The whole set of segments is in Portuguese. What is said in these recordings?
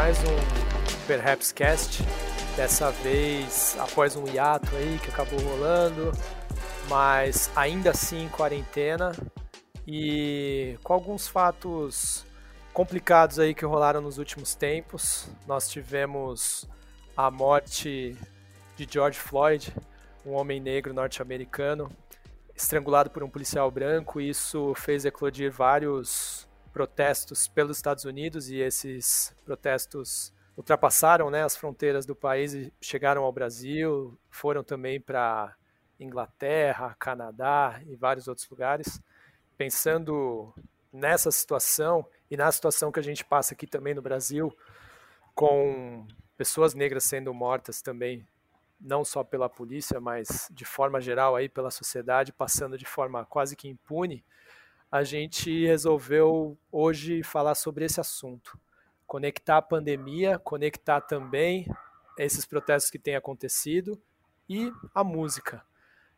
mais um Perhaps Cast. Dessa vez após um hiato aí que acabou rolando, mas ainda assim em quarentena e com alguns fatos complicados aí que rolaram nos últimos tempos. Nós tivemos a morte de George Floyd, um homem negro norte-americano, estrangulado por um policial branco. Isso fez eclodir vários protestos pelos Estados Unidos e esses protestos ultrapassaram né, as fronteiras do país e chegaram ao Brasil, foram também para Inglaterra, Canadá e vários outros lugares. Pensando nessa situação e na situação que a gente passa aqui também no Brasil, com pessoas negras sendo mortas também, não só pela polícia, mas de forma geral aí pela sociedade, passando de forma quase que impune, a gente resolveu hoje falar sobre esse assunto. Conectar a pandemia, conectar também esses protestos que têm acontecido e a música.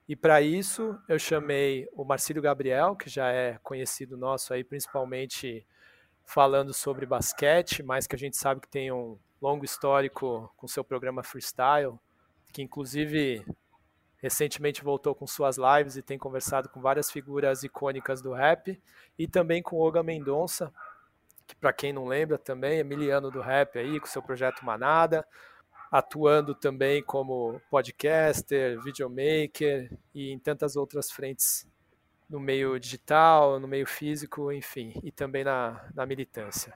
E para isso eu chamei o Marcílio Gabriel, que já é conhecido nosso aí, principalmente falando sobre basquete, mas que a gente sabe que tem um longo histórico com seu programa Freestyle, que inclusive recentemente voltou com suas lives e tem conversado com várias figuras icônicas do rap, e também com Olga Mendonça, que para quem não lembra também é miliano do rap aí, com seu projeto Manada, atuando também como podcaster, videomaker e em tantas outras frentes no meio digital, no meio físico, enfim, e também na, na militância.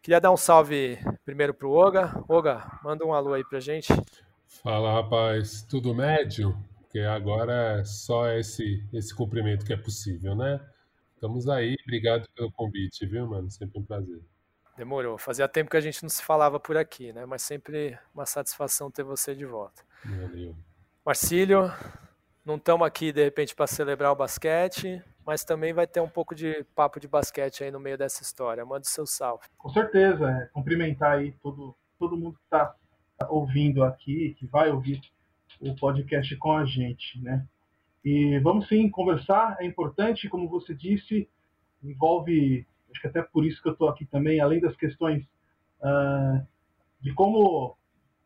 Queria dar um salve primeiro para o Oga. Oga, manda um alô aí para gente. Fala, rapaz. Tudo médio? Porque agora é só esse, esse cumprimento que é possível, né? Estamos aí, obrigado pelo convite, viu, mano? Sempre um prazer. Demorou. Fazia tempo que a gente não se falava por aqui, né? Mas sempre uma satisfação ter você de volta. Valeu. Marcílio, não estamos aqui de repente para celebrar o basquete, mas também vai ter um pouco de papo de basquete aí no meio dessa história. Manda o seu salve. Com certeza, é, cumprimentar aí todo, todo mundo que está ouvindo aqui, que vai ouvir o podcast com a gente, né? E vamos sim conversar, é importante, como você disse, envolve, acho que até por isso que eu estou aqui também, além das questões uh, de como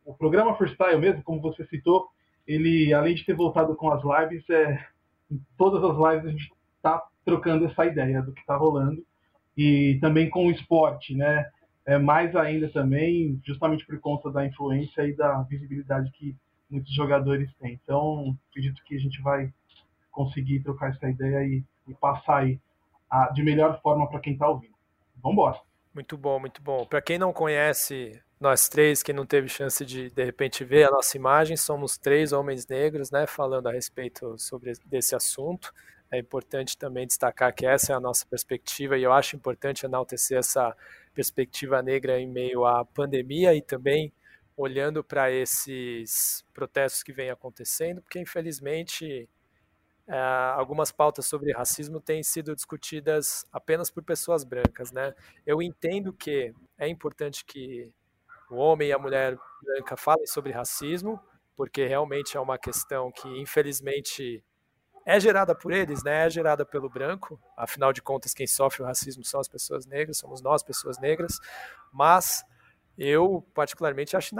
o programa Freestyle mesmo, como você citou, ele, além de ter voltado com as lives, é, em todas as lives a gente está trocando essa ideia do que está rolando, e também com o esporte, né? É, mais ainda também, justamente por conta da influência e da visibilidade que muitos jogadores têm. Então, acredito que a gente vai conseguir trocar essa ideia e, e passar aí a, de melhor forma para quem está ouvindo. Vamos embora. Muito bom, muito bom. Para quem não conhece nós três, que não teve chance de de repente ver a nossa imagem, somos três homens negros, né, falando a respeito sobre desse assunto. É importante também destacar que essa é a nossa perspectiva e eu acho importante enaltecer essa perspectiva negra em meio à pandemia e também olhando para esses protestos que vêm acontecendo, porque infelizmente é, algumas pautas sobre racismo têm sido discutidas apenas por pessoas brancas, né? Eu entendo que é importante que o homem e a mulher branca falem sobre racismo, porque realmente é uma questão que infelizmente é gerada por eles, né? É gerada pelo branco. Afinal de contas, quem sofre o racismo são as pessoas negras, somos nós, pessoas negras. Mas eu, particularmente, acho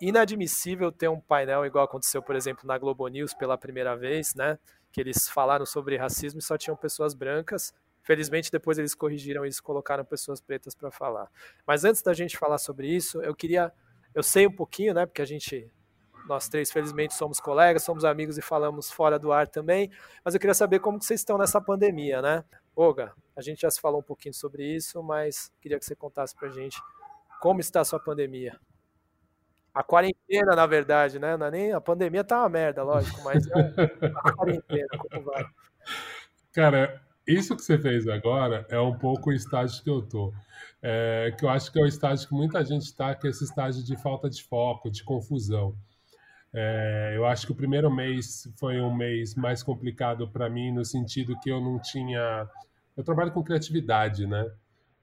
inadmissível ter um painel igual aconteceu, por exemplo, na Globo News pela primeira vez, né? Que eles falaram sobre racismo e só tinham pessoas brancas. Felizmente, depois eles corrigiram isso e colocaram pessoas pretas para falar. Mas antes da gente falar sobre isso, eu queria. Eu sei um pouquinho, né? Porque a gente. Nós três, felizmente, somos colegas, somos amigos e falamos fora do ar também. Mas eu queria saber como que vocês estão nessa pandemia, né? Olga, a gente já se falou um pouquinho sobre isso, mas queria que você contasse pra gente como está a sua pandemia? A quarentena, na verdade, né? Não é nem, a pandemia tá uma merda, lógico, mas é a quarentena, como vai? Cara, isso que você fez agora é um pouco o estágio que eu tô. É, que eu acho que é o estágio que muita gente está, que é esse estágio de falta de foco, de confusão. É, eu acho que o primeiro mês foi um mês mais complicado para mim, no sentido que eu não tinha. Eu trabalho com criatividade, né?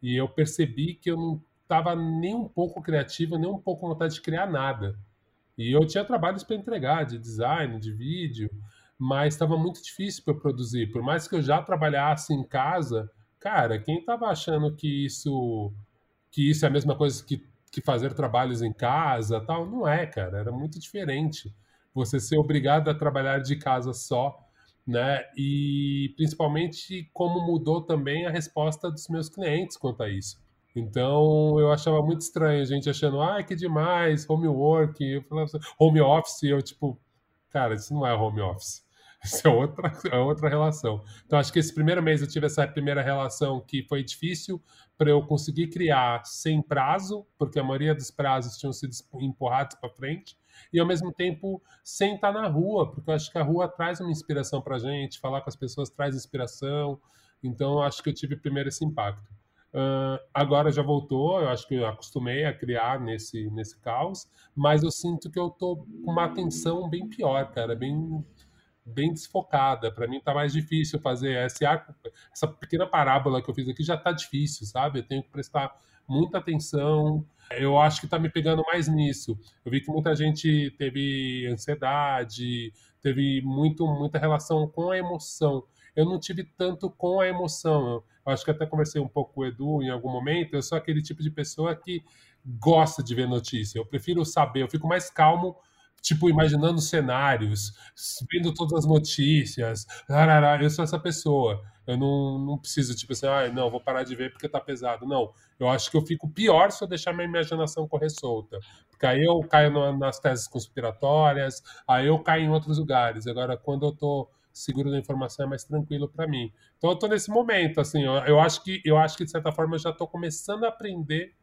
E eu percebi que eu não estava nem um pouco criativa, nem um pouco com vontade de criar nada. E eu tinha trabalhos para entregar, de design, de vídeo, mas estava muito difícil para produzir. Por mais que eu já trabalhasse em casa, cara, quem estava achando que isso que isso é a mesma coisa que, que fazer trabalhos em casa, tal. Não é, cara, era muito diferente. Você ser obrigado a trabalhar de casa só, né? E principalmente como mudou também a resposta dos meus clientes quanto a isso. Então eu achava muito estranho, a gente achando, ah, que demais, homework, eu falava assim, home office, eu tipo, cara, isso não é home office. Isso é outra, é outra relação. Então, acho que esse primeiro mês eu tive essa primeira relação que foi difícil para eu conseguir criar sem prazo, porque a maioria dos prazos tinham sido empurrados para frente, e ao mesmo tempo sem estar na rua, porque eu acho que a rua traz uma inspiração para a gente, falar com as pessoas traz inspiração. Então, acho que eu tive primeiro esse impacto. Uh, agora já voltou, eu acho que eu acostumei a criar nesse, nesse caos, mas eu sinto que eu tô com uma atenção bem pior, cara, bem bem desfocada. Para mim tá mais difícil fazer esse arco, essa pequena parábola que eu fiz aqui já tá difícil, sabe? Eu tenho que prestar muita atenção. Eu acho que tá me pegando mais nisso. Eu vi que muita gente teve ansiedade, teve muito muita relação com a emoção. Eu não tive tanto com a emoção. Eu acho que até conversei um pouco com o Edu em algum momento. Eu sou aquele tipo de pessoa que gosta de ver notícia. Eu prefiro saber, eu fico mais calmo tipo, imaginando cenários, vendo todas as notícias. Eu sou essa pessoa. Eu não, não preciso, tipo assim, ah, não, vou parar de ver porque tá pesado. Não, eu acho que eu fico pior se eu deixar minha imaginação correr solta. Porque aí eu caio nas teses conspiratórias, aí eu caio em outros lugares. Agora, quando eu tô seguro da informação, é mais tranquilo para mim. Então, eu tô nesse momento, assim, eu, eu, acho que, eu acho que, de certa forma, eu já tô começando a aprender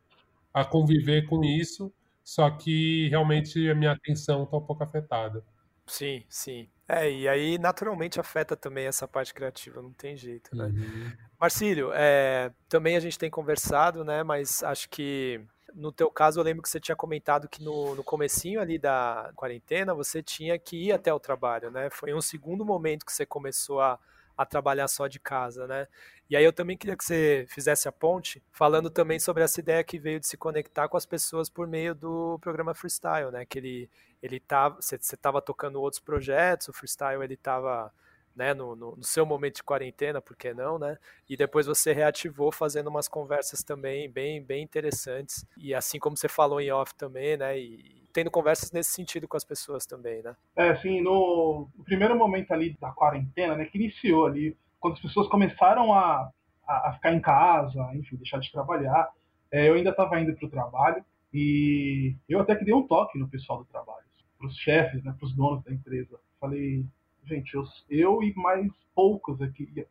a conviver com isso só que realmente a minha atenção está um pouco afetada. Sim, sim. É, e aí naturalmente afeta também essa parte criativa, não tem jeito, né? Uhum. Marcílio, é, também a gente tem conversado, né? Mas acho que no teu caso eu lembro que você tinha comentado que no, no comecinho ali da quarentena você tinha que ir até o trabalho, né? Foi um segundo momento que você começou a, a trabalhar só de casa, né? E aí eu também queria que você fizesse a ponte, falando também sobre essa ideia que veio de se conectar com as pessoas por meio do programa Freestyle, né? Que ele, ele tava, você estava tocando outros projetos, o Freestyle ele estava né, no, no, no, seu momento de quarentena, por que não, né? E depois você reativou fazendo umas conversas também bem, bem interessantes. E assim como você falou em off também, né? E, tendo conversas nesse sentido com as pessoas também, né? É, assim, no, primeiro momento ali da quarentena, né, que iniciou ali, quando as pessoas começaram a, a, a ficar em casa, enfim, deixar de trabalhar, é, eu ainda estava indo para o trabalho e eu até que dei um toque no pessoal do trabalho, para os chefes, né, para os donos da empresa. Falei, gente, eu, eu e mais poucos aqui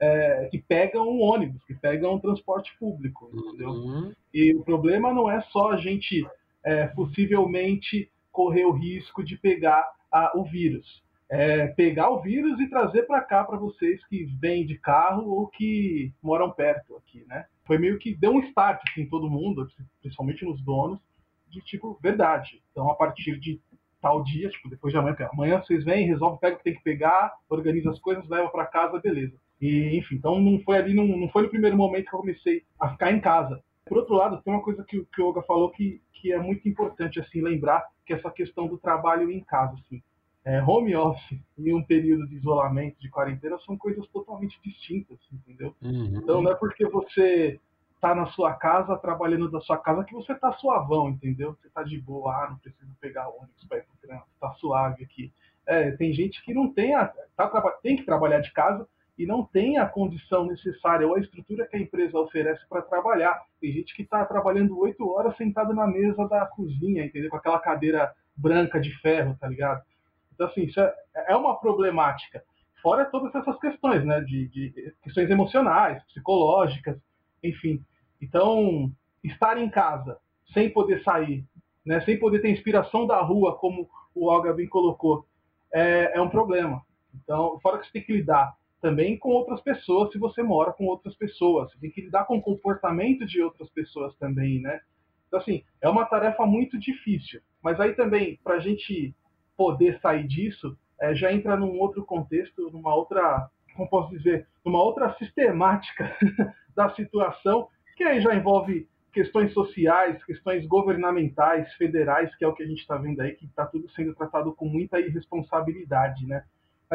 é, que pegam um ônibus, que pegam um transporte público, entendeu? Uhum. E o problema não é só a gente é, possivelmente correr o risco de pegar a, o vírus. É, pegar o vírus e trazer para cá para vocês que vêm de carro ou que moram perto aqui, né? Foi meio que deu um start assim, em todo mundo, principalmente nos donos, de tipo, verdade. Então, a partir de tal dia, tipo, depois de amanhã, amanhã vocês vêm, resolve, pega o que tem que pegar, organiza as coisas, leva para casa, beleza. E, enfim, então não foi ali, não, não foi no primeiro momento que eu comecei a ficar em casa. Por outro lado, tem uma coisa que, que o Olga falou que, que é muito importante assim lembrar, que é essa questão do trabalho em casa. Assim. É, home office e um período de isolamento, de quarentena, são coisas totalmente distintas, entendeu? Uhum. Então não é porque você está na sua casa, trabalhando da sua casa, que você está suavão, entendeu? Você está de boa, ah, não precisa pegar ônibus para ir para o trânsito, está suave aqui. É, tem gente que não tem, a, tá, tem que trabalhar de casa, e não tem a condição necessária ou a estrutura que a empresa oferece para trabalhar. Tem gente que está trabalhando oito horas sentado na mesa da cozinha, entendeu? Com aquela cadeira branca de ferro, tá ligado? Então, assim, isso é, é uma problemática. Fora todas essas questões, né? De, de questões emocionais, psicológicas, enfim. Então, estar em casa, sem poder sair, né? sem poder ter inspiração da rua, como o Alga bem colocou, é, é um problema. Então, fora que você tem que lidar também com outras pessoas se você mora com outras pessoas. Você tem que lidar com o comportamento de outras pessoas também, né? Então, assim, é uma tarefa muito difícil. Mas aí também, para a gente poder sair disso, é, já entra num outro contexto, numa outra, como posso dizer, numa outra sistemática da situação, que aí já envolve questões sociais, questões governamentais, federais, que é o que a gente está vendo aí, que está tudo sendo tratado com muita irresponsabilidade, né?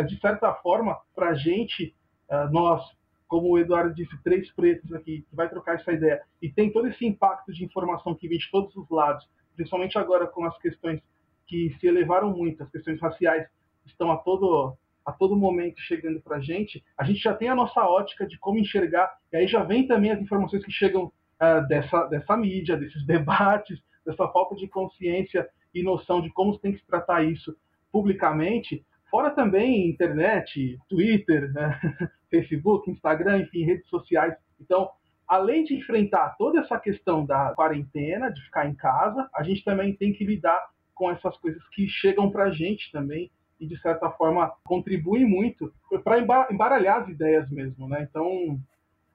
de certa forma, para a gente, eh, nós, como o Eduardo disse, três pretos aqui, que vai trocar essa ideia, e tem todo esse impacto de informação que vem de todos os lados, principalmente agora com as questões que se elevaram muito, as questões raciais estão a todo a todo momento chegando para a gente, a gente já tem a nossa ótica de como enxergar, e aí já vem também as informações que chegam uh, dessa, dessa mídia, desses debates, dessa falta de consciência e noção de como tem que se tratar isso publicamente, fora também internet, Twitter, né? Facebook, Instagram, enfim, redes sociais. Então, além de enfrentar toda essa questão da quarentena, de ficar em casa, a gente também tem que lidar com essas coisas que chegam para a gente também e de certa forma contribuem muito para embaralhar as ideias mesmo, né? Então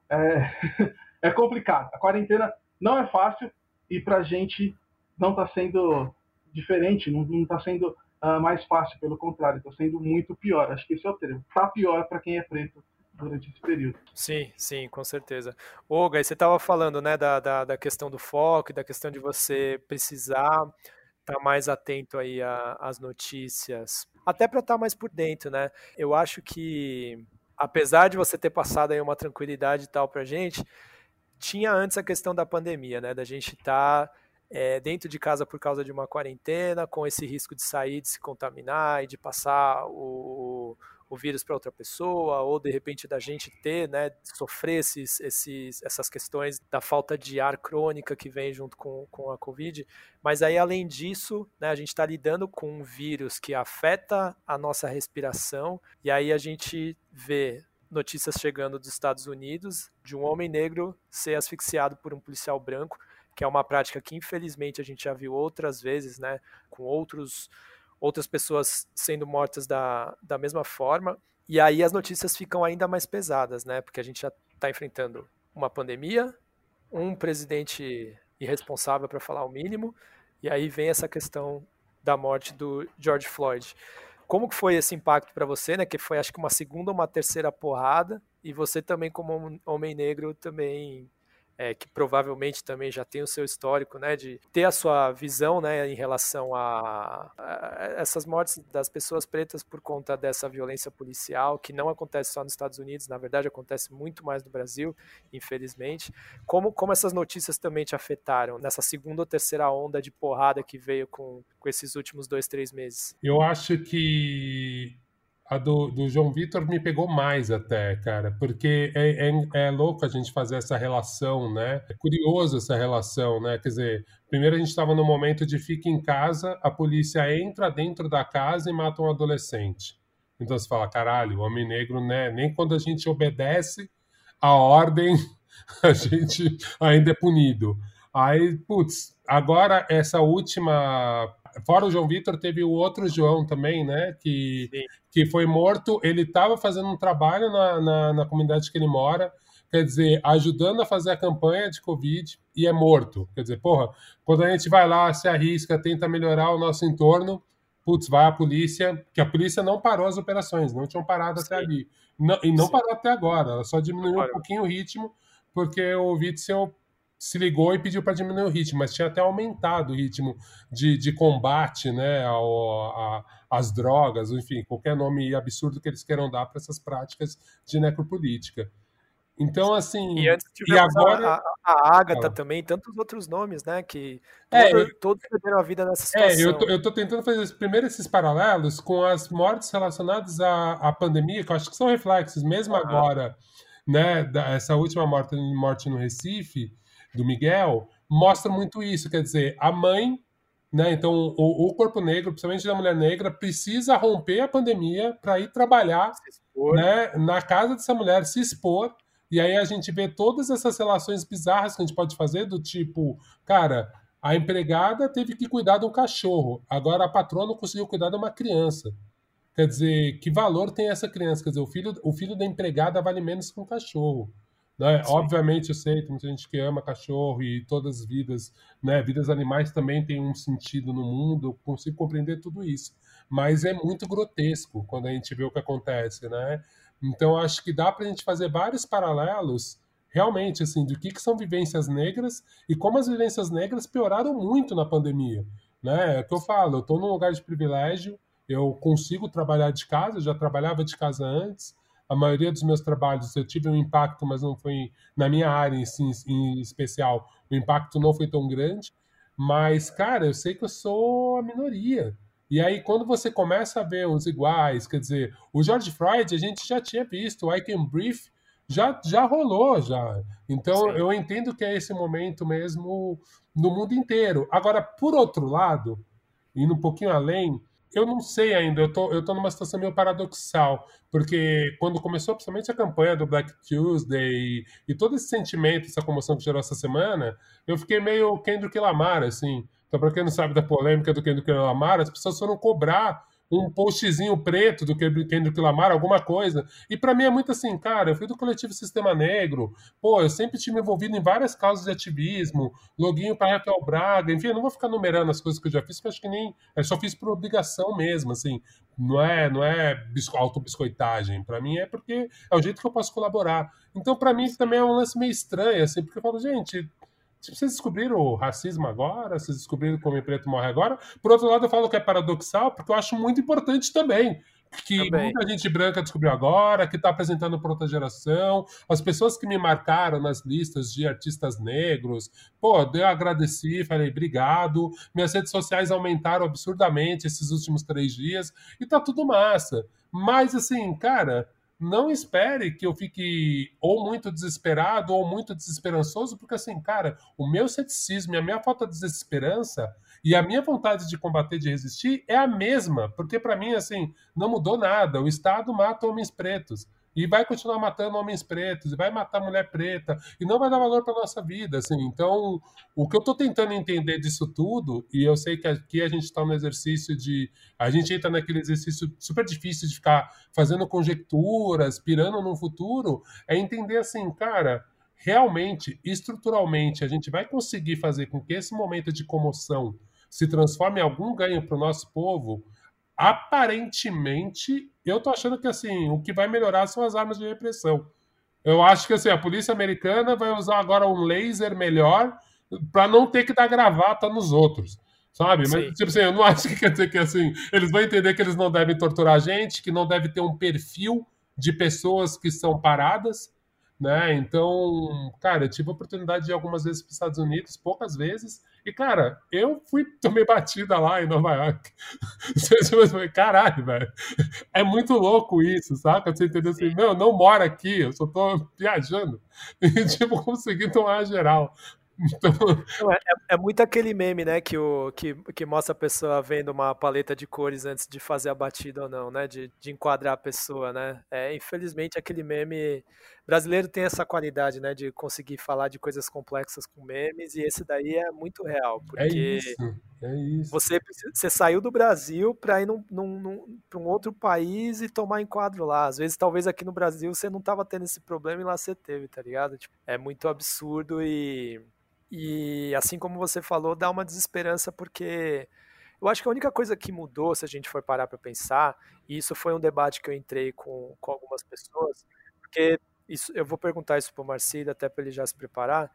é, é complicado. A quarentena não é fácil e para a gente não está sendo diferente, não está sendo uh, mais fácil, pelo contrário, está sendo muito pior. Acho que esse é o termo. Está pior para quem é preto durante esse período. Sim, sim, com certeza. Olga, você estava falando né, da, da, da, questão do foco, da questão de você precisar estar tá mais atento aí às notícias, até para estar tá mais por dentro, né? Eu acho que, apesar de você ter passado aí uma tranquilidade e tal para gente, tinha antes a questão da pandemia, né? Da gente estar tá, é, dentro de casa por causa de uma quarentena, com esse risco de sair, de se contaminar e de passar o, o vírus para outra pessoa, ou de repente da gente ter, né, sofrer esses, esses, essas questões da falta de ar crônica que vem junto com, com a Covid. Mas aí, além disso, né, a gente está lidando com um vírus que afeta a nossa respiração, e aí a gente vê notícias chegando dos Estados Unidos de um homem negro ser asfixiado por um policial branco, que é uma prática que infelizmente a gente já viu outras vezes, né, com outros outras pessoas sendo mortas da, da mesma forma. E aí as notícias ficam ainda mais pesadas, né? Porque a gente já está enfrentando uma pandemia, um presidente irresponsável para falar o mínimo, e aí vem essa questão da morte do George Floyd. Como que foi esse impacto para você, né? Que foi acho que uma segunda ou uma terceira porrada, e você também como homem negro também é, que provavelmente também já tem o seu histórico, né, de ter a sua visão, né, em relação a, a, essas mortes das pessoas pretas por conta dessa violência policial, que não acontece só nos Estados Unidos, na verdade acontece muito mais no Brasil, infelizmente. Como, como essas notícias também te afetaram nessa segunda ou terceira onda de porrada que veio com, com esses últimos dois, três meses? Eu acho que a do, do João Vitor me pegou mais até, cara, porque é, é, é, louco a gente fazer essa relação, né? É curioso essa relação, né? Quer dizer, primeiro a gente estava no momento de fica em casa, a polícia entra dentro da casa e mata um adolescente. Então você fala, caralho, o homem negro, né? Nem quando a gente obedece a ordem, a gente ainda é punido. Aí, putz, agora essa última fora o João Vitor, teve o outro João também, né? Que, que foi morto. Ele estava fazendo um trabalho na, na, na, comunidade que ele mora, quer dizer, ajudando a fazer a campanha de Covid e é morto. Quer dizer, porra, quando a gente vai lá, se arrisca, tenta melhorar o nosso entorno, putz, vai a polícia, que a polícia não parou as operações, não tinham parado Sim. até ali. Não, e não Sim. parou até agora, ela só diminuiu um pouquinho o ritmo, porque o Witzel se ligou e pediu para diminuir o ritmo, mas tinha até aumentado o ritmo de, de combate né, ao, a, às drogas, enfim, qualquer nome absurdo que eles queiram dar para essas práticas de necropolítica. Então, assim. E antes e agora a, a Agatha também, tantos outros nomes, né? Que é, todo, todos perderam a vida nessa situação. É, eu tô, eu tô tentando fazer primeiro esses paralelos com as mortes relacionadas à, à pandemia, que eu acho que são reflexos, mesmo uhum. agora, né? Da, essa última morte, morte no Recife do Miguel mostra muito isso. Quer dizer, a mãe, né? Então, o, o corpo negro, principalmente da mulher negra, precisa romper a pandemia para ir trabalhar né, na casa dessa mulher, se expor. E aí a gente vê todas essas relações bizarras que a gente pode fazer, do tipo, cara, a empregada teve que cuidar de um cachorro, agora a patroa não conseguiu cuidar de uma criança. Quer dizer, que valor tem essa criança? Quer dizer, o filho, o filho da empregada vale menos que um cachorro. Né? Obviamente, eu sei, tem muita gente que ama cachorro e todas as vidas, né? Vidas animais também têm um sentido no mundo, eu consigo compreender tudo isso. Mas é muito grotesco quando a gente vê o que acontece, né? Então, acho que dá para a gente fazer vários paralelos, realmente, assim, do que, que são vivências negras e como as vivências negras pioraram muito na pandemia, né? É o que eu falo, eu estou num lugar de privilégio, eu consigo trabalhar de casa, eu já trabalhava de casa antes, a maioria dos meus trabalhos eu tive um impacto, mas não foi na minha área em, em especial, o impacto não foi tão grande. Mas, cara, eu sei que eu sou a minoria. E aí, quando você começa a ver os iguais, quer dizer, o George Floyd a gente já tinha visto, o I Can Brief já, já rolou, já. Então, Sim. eu entendo que é esse momento mesmo no mundo inteiro. Agora, por outro lado, indo um pouquinho além, eu não sei ainda, eu tô, eu tô numa situação meio paradoxal, porque quando começou principalmente a campanha do Black Tuesday e, e todo esse sentimento, essa comoção que gerou essa semana, eu fiquei meio Kendrick Lamar, assim. Então, para quem não sabe da polêmica do Kendrick Lamar, as pessoas foram cobrar um postzinho preto do Kendrick Lamar, alguma coisa. E para mim é muito assim, cara, eu fui do coletivo Sistema Negro, pô, eu sempre tive envolvido em várias causas de ativismo, loguinho para Raquel Braga, enfim, eu não vou ficar numerando as coisas que eu já fiz, porque acho que nem. Eu só fiz por obrigação mesmo, assim. Não é, não é auto-biscoitagem. Para mim é porque é o jeito que eu posso colaborar. Então, para mim, também é um lance meio estranho, assim, porque eu falo, gente, vocês descobriram o racismo agora? Vocês descobriram como o preto morre agora? Por outro lado, eu falo que é paradoxal, porque eu acho muito importante também. Que também. muita gente branca descobriu agora, que está apresentando para outra geração. As pessoas que me marcaram nas listas de artistas negros, pô, eu agradeci, falei obrigado. Minhas redes sociais aumentaram absurdamente esses últimos três dias e tá tudo massa. Mas, assim, cara, não espere que eu fique ou muito desesperado ou muito desesperançoso, porque assim, cara, o meu ceticismo e a minha falta de desesperança e a minha vontade de combater, de resistir é a mesma, porque para mim, assim, não mudou nada. O Estado mata homens pretos e vai continuar matando homens pretos, e vai matar mulher preta, e não vai dar valor para nossa vida, assim. Então, o que eu estou tentando entender disso tudo, e eu sei que aqui a gente está no exercício de, a gente entra naquele exercício super difícil de ficar fazendo conjecturas, pirando no futuro, é entender assim, cara, realmente, estruturalmente, a gente vai conseguir fazer com que esse momento de comoção se transforme em algum ganho para o nosso povo, aparentemente, eu tô achando que assim, o que vai melhorar são as armas de repressão. Eu acho que assim, a polícia americana vai usar agora um laser melhor para não ter que dar gravata nos outros. Sabe? Mas, tipo assim, eu não acho que quer dizer que assim, eles vão entender que eles não devem torturar a gente, que não deve ter um perfil de pessoas que são paradas, né? Então, cara, eu tive a oportunidade de ir algumas vezes para os Estados Unidos, poucas vezes, e, cara, eu fui, tomei batida lá em Nova York. Caralho, velho. É muito louco isso, saca? Você entendeu assim, não, não mora aqui, eu só tô viajando. E, tipo, consegui tomar geral. Então... É, é, é, muito aquele meme, né, que, o, que, que mostra a pessoa vendo uma paleta de cores antes de fazer a batida ou não, né, de, de enquadrar a pessoa, né. É, infelizmente, aquele meme brasileiro tem essa qualidade, né, de conseguir falar de coisas complexas com memes, e esse daí é muito real, é porque é isso, é isso. Você, você saiu do Brasil para ir num, num, num para um outro país e tomar enquadro lá. Às vezes, talvez aqui no Brasil você não tava tendo esse problema e lá você teve, tá ligado? Tipo, é muito absurdo e e assim como você falou, dá uma desesperança porque eu acho que a única coisa que mudou, se a gente for parar para pensar, e isso foi um debate que eu entrei com, com algumas pessoas, porque isso, eu vou perguntar isso para o Marcelo até para ele já se preparar,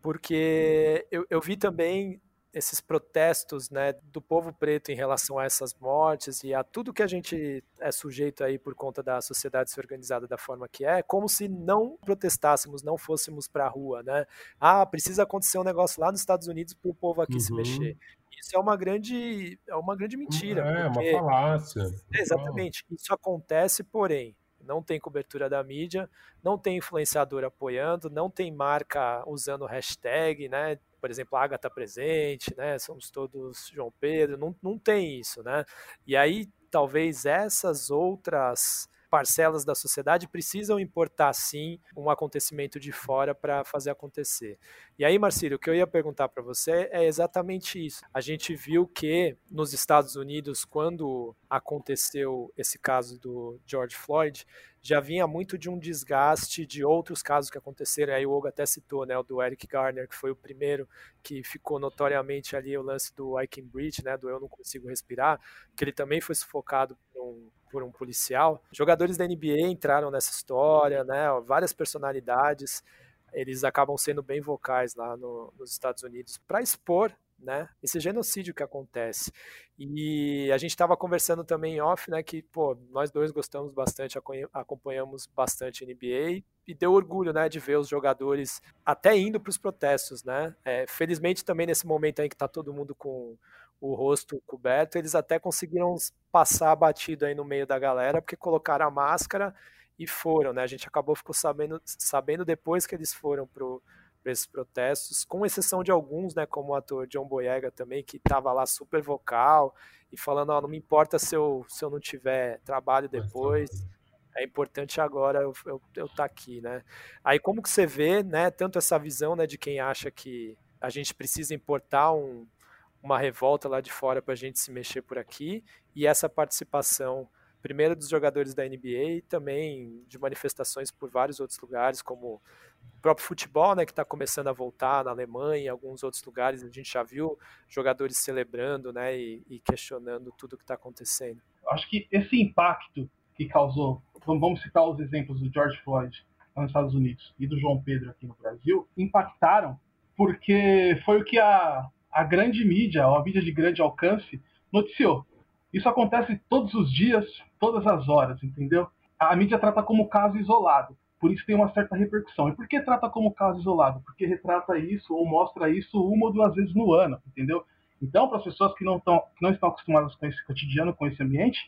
porque eu, eu vi também esses protestos né, do povo preto em relação a essas mortes e a tudo que a gente é sujeito aí por conta da sociedade se organizada da forma que é, como se não protestássemos, não fôssemos para a rua, né? Ah, precisa acontecer um negócio lá nos Estados Unidos para o povo aqui uhum. se mexer. Isso é uma grande, é uma grande mentira. É, porque... uma falácia. Exatamente. Isso acontece, porém, não tem cobertura da mídia, não tem influenciador apoiando, não tem marca usando hashtag, né? Por exemplo, a Agatha presente, né? Somos todos João Pedro, não, não tem isso, né? E aí talvez essas outras parcelas da sociedade precisam importar sim um acontecimento de fora para fazer acontecer. E aí, Marcílio, o que eu ia perguntar para você é exatamente isso. A gente viu que nos Estados Unidos, quando aconteceu esse caso do George Floyd, já vinha muito de um desgaste de outros casos que aconteceram. Aí o Hugo até citou, né, o do Eric Garner, que foi o primeiro que ficou notoriamente ali o lance do I Can Breathe, né, do Eu Não Consigo Respirar, que ele também foi sufocado por um, por um policial. Jogadores da NBA entraram nessa história, né, várias personalidades, eles acabam sendo bem vocais lá no, nos Estados Unidos para expor né? Esse genocídio que acontece. E a gente estava conversando também em off, né? Que, pô, nós dois gostamos bastante, acompanhamos bastante NBA e deu orgulho, né? De ver os jogadores até indo para os protestos, né? É, felizmente também nesse momento aí que está todo mundo com o rosto coberto, eles até conseguiram passar batido aí no meio da galera, porque colocaram a máscara e foram, né? A gente acabou ficou sabendo, sabendo depois que eles foram pro para esses protestos, com exceção de alguns, né, como o ator John Boyega também, que estava lá super vocal e falando, oh, não me importa se eu, se eu não tiver trabalho depois, é importante agora eu estar eu, eu tá aqui, né. Aí como que você vê, né, tanto essa visão, né, de quem acha que a gente precisa importar um, uma revolta lá de fora para a gente se mexer por aqui, e essa participação primeiro dos jogadores da NBA e também de manifestações por vários outros lugares, como o próprio futebol, né, que está começando a voltar na Alemanha, em alguns outros lugares, a gente já viu jogadores celebrando, né, e, e questionando tudo o que está acontecendo. Acho que esse impacto que causou, vamos citar os exemplos do George Floyd nos Estados Unidos e do João Pedro aqui no Brasil, impactaram porque foi o que a, a grande mídia, a mídia de grande alcance, noticiou. Isso acontece todos os dias, todas as horas, entendeu? A mídia trata como caso isolado por isso tem uma certa repercussão. E por que trata como caso isolado? Porque retrata isso ou mostra isso uma ou duas vezes no ano, entendeu? Então, para as pessoas que não, tão, que não estão acostumadas com esse cotidiano, com esse ambiente,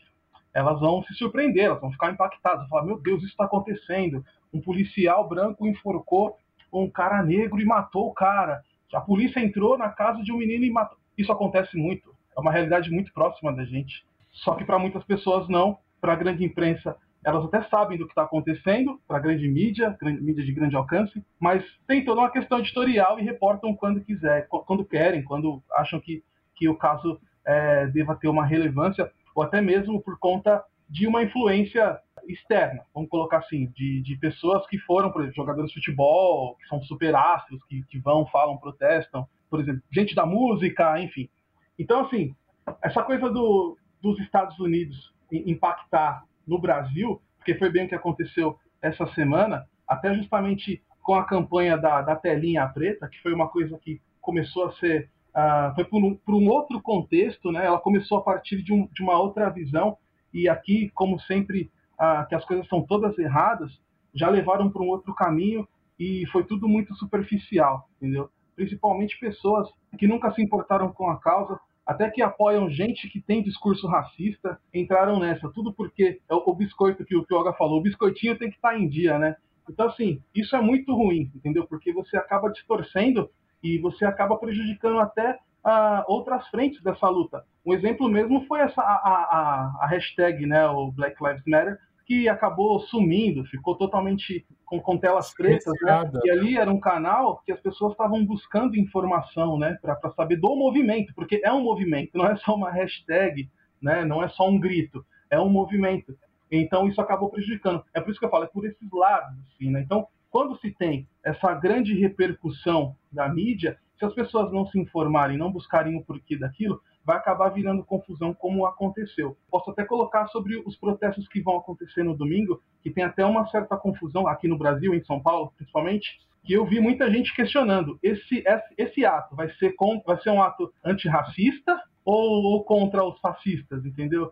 elas vão se surpreender, elas vão ficar impactadas, vão falar, meu Deus, isso está acontecendo. Um policial branco enforcou um cara negro e matou o cara. A polícia entrou na casa de um menino e matou. Isso acontece muito. É uma realidade muito próxima da gente. Só que para muitas pessoas não. Para a grande imprensa elas até sabem do que está acontecendo para a grande mídia, grande, mídia de grande alcance, mas tem toda uma questão editorial e reportam quando quiser, quando querem, quando acham que, que o caso é, deva ter uma relevância, ou até mesmo por conta de uma influência externa, vamos colocar assim, de, de pessoas que foram, por exemplo, jogadores de futebol, que são super astros, que, que vão, falam, protestam, por exemplo, gente da música, enfim. Então, assim, essa coisa do, dos Estados Unidos impactar no Brasil, porque foi bem o que aconteceu essa semana, até justamente com a campanha da, da telinha preta, que foi uma coisa que começou a ser. Uh, foi por um, por um, outro contexto, né? ela começou a partir de, um, de uma outra visão, e aqui, como sempre, uh, que as coisas são todas erradas, já levaram para um outro caminho e foi tudo muito superficial, entendeu? Principalmente pessoas que nunca se importaram com a causa, até que apoiam gente que tem discurso racista, entraram nessa. Tudo porque é o, biscoito que o Pioga falou, o biscoitinho tem que estar tá em dia, né? Então, assim, isso é muito ruim, entendeu? Porque você acaba distorcendo e você acaba prejudicando até uh, outras frentes dessa luta. Um exemplo mesmo foi essa a, a, a hashtag, né, o Black Lives Matter, que acabou sumindo, ficou totalmente com, com telas pretas, né? E ali era um canal que as pessoas estavam buscando informação, né, para saber do movimento, porque é um movimento, não é só uma hashtag, né, não é só um grito, é um movimento. Então isso acabou prejudicando. É por isso que eu falo, é por esses lados, assim, né? Então, quando se tem essa grande repercussão da mídia, se as pessoas não se informarem, não buscarem o porquê daquilo, vai acabar virando confusão como aconteceu. Posso até colocar sobre os protestos que vão acontecer no domingo, que tem até uma certa confusão aqui no Brasil, em São Paulo, principalmente, que eu vi muita gente questionando esse esse, esse ato vai ser com, vai ser um ato antirracista ou, ou contra os fascistas, entendeu?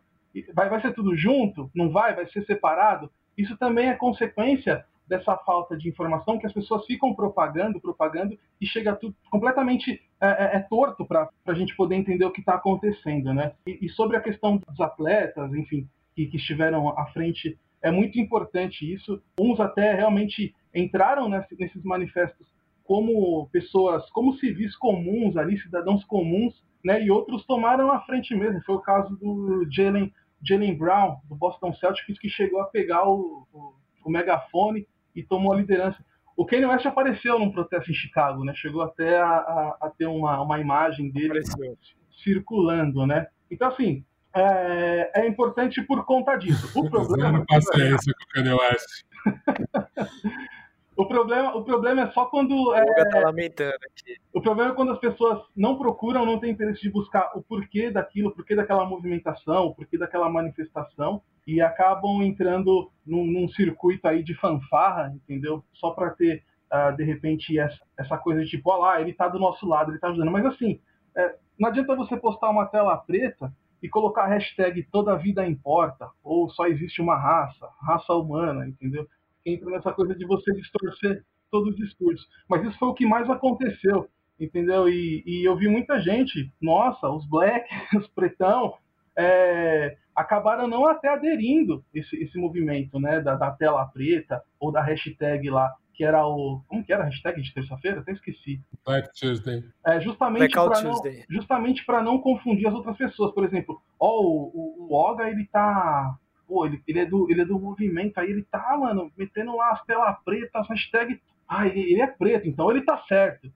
Vai, vai ser tudo junto? Não vai? Vai ser separado? Isso também é consequência dessa falta de informação que as pessoas ficam propagando, propagando e chega tudo completamente é, é, é torto para a gente poder entender o que está acontecendo, né? E, e, sobre a questão dos atletas, enfim, que, que estiveram à frente, é muito importante isso. Uns até realmente entraram nesse, nesses manifestos como pessoas, como civis comuns ali, cidadãos comuns, né? E outros tomaram a frente mesmo. Foi o caso do Jalen Jalen Brown, do Boston Celtics, que chegou a pegar o, o, o megafone e tomou a liderança. O Kanye West apareceu num protesto em Chicago, né? Chegou até a, a, a ter uma, uma imagem dele apareceu. circulando, né? Então, assim, é, é, importante por conta disso. O problema... Não paciência com o Kanye West. O problema, o problema é só quando. É, tá lamentando aqui. O problema é quando as pessoas não procuram, não têm interesse de buscar o porquê daquilo, o porquê daquela movimentação, o porquê daquela manifestação, e acabam entrando num, num circuito aí de fanfarra, entendeu? Só para ter, uh, de repente, essa, essa coisa de tipo, olha lá, ele tá do nosso lado, ele tá ajudando. Mas assim, é, não adianta você postar uma tela preta e colocar a hashtag toda vida importa, ou só existe uma raça, raça humana, entendeu? Entra nessa coisa de você distorcer todo o discurso. Mas isso foi o que mais aconteceu, entendeu? E, e eu vi muita gente, nossa, os black, os pretão, é, acabaram não até aderindo esse, esse movimento, né, da, da, tela preta ou da hashtag lá, que era o, como que era a hashtag de terça-feira? Até esqueci. Black Tuesday. É, justamente para não, justamente para não confundir as outras pessoas. Por exemplo, ó, o, o, o Oga, ele tá pô, ele, ele, é do, ele é do movimento, aí ele tá, mano, metendo lá as telas pretas, hashtag, ah, ele, ele, é preto, então ele tá certo.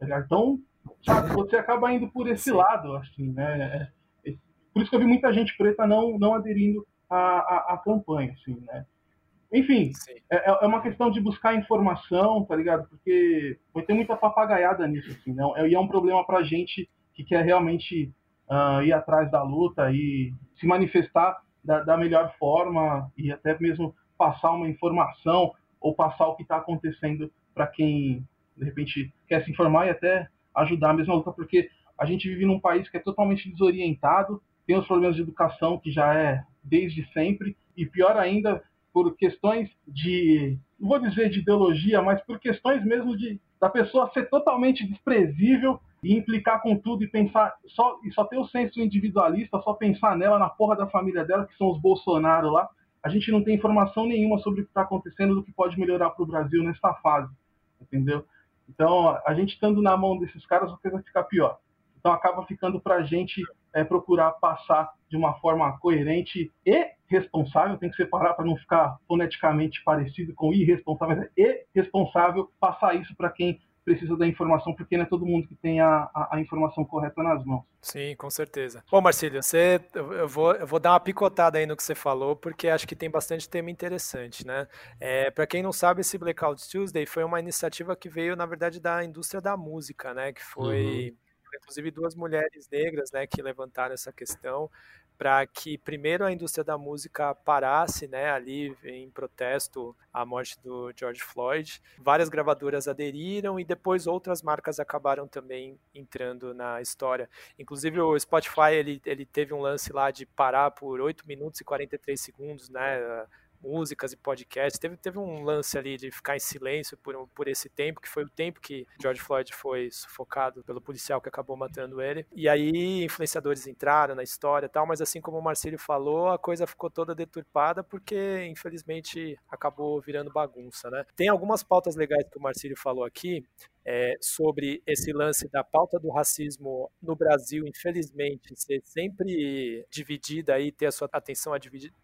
Tá então, sabe, você acaba indo por esse lado, assim, né? É, é, por isso que eu vi muita gente preta não, não aderindo à, à, à campanha, assim, né? Enfim, é, é, é uma questão de buscar informação, tá ligado? Porque vai ter muita papagaiada nisso, assim, não? E é um problema pra gente que quer realmente uh, ir atrás da luta e se manifestar da, da melhor forma e até mesmo passar uma informação ou passar o que está acontecendo para quem de repente quer se informar e até ajudar a mesma luta, porque a gente vive num país que é totalmente desorientado, tem os problemas de educação que já é desde sempre e pior ainda por questões de, não vou dizer de ideologia, mas por questões mesmo de da pessoa ser totalmente desprezível e implicar com tudo e pensar só e só ter o senso individualista, só pensar nela na porra da família dela, que são os Bolsonaro lá. A gente não tem informação nenhuma sobre o que está acontecendo, do que pode melhorar para o Brasil nessa fase, entendeu? Então, a gente estando na mão desses caras, a coisa fica pior. Então, acaba ficando para a gente é, procurar passar de uma forma coerente e responsável, tem que separar para não ficar foneticamente parecido com irresponsável, mas é irresponsável passar isso para quem precisa da informação, porque não é todo mundo que tem a, a, a, informação correta nas mãos. Sim, com certeza. Bom, Marcílio, você, eu, vou, eu vou dar uma picotada aí no que você falou, porque acho que tem bastante tema interessante, né? É, Para quem não sabe, esse Blackout Tuesday foi uma iniciativa que veio, na verdade, da indústria da música, né? Que foi... Uhum inclusive duas mulheres negras, né, que levantaram essa questão para que primeiro a indústria da música parasse, né, ali em protesto à morte do George Floyd. Várias gravadoras aderiram e depois outras marcas acabaram também entrando na história. Inclusive o Spotify ele, ele teve um lance lá de parar por 8 minutos e 43 segundos, né, músicas e podcasts. Teve, teve um lance ali de ficar em silêncio por, por esse tempo, que foi o tempo que George Floyd foi sufocado pelo policial que acabou matando ele. E aí influenciadores entraram na história e tal, mas assim como o Marcelo falou, a coisa ficou toda deturpada porque infelizmente acabou virando bagunça, né? Tem algumas pautas legais que o Marcelo falou aqui, é, sobre esse lance da pauta do racismo no Brasil, infelizmente, ser sempre dividida e ter a sua atenção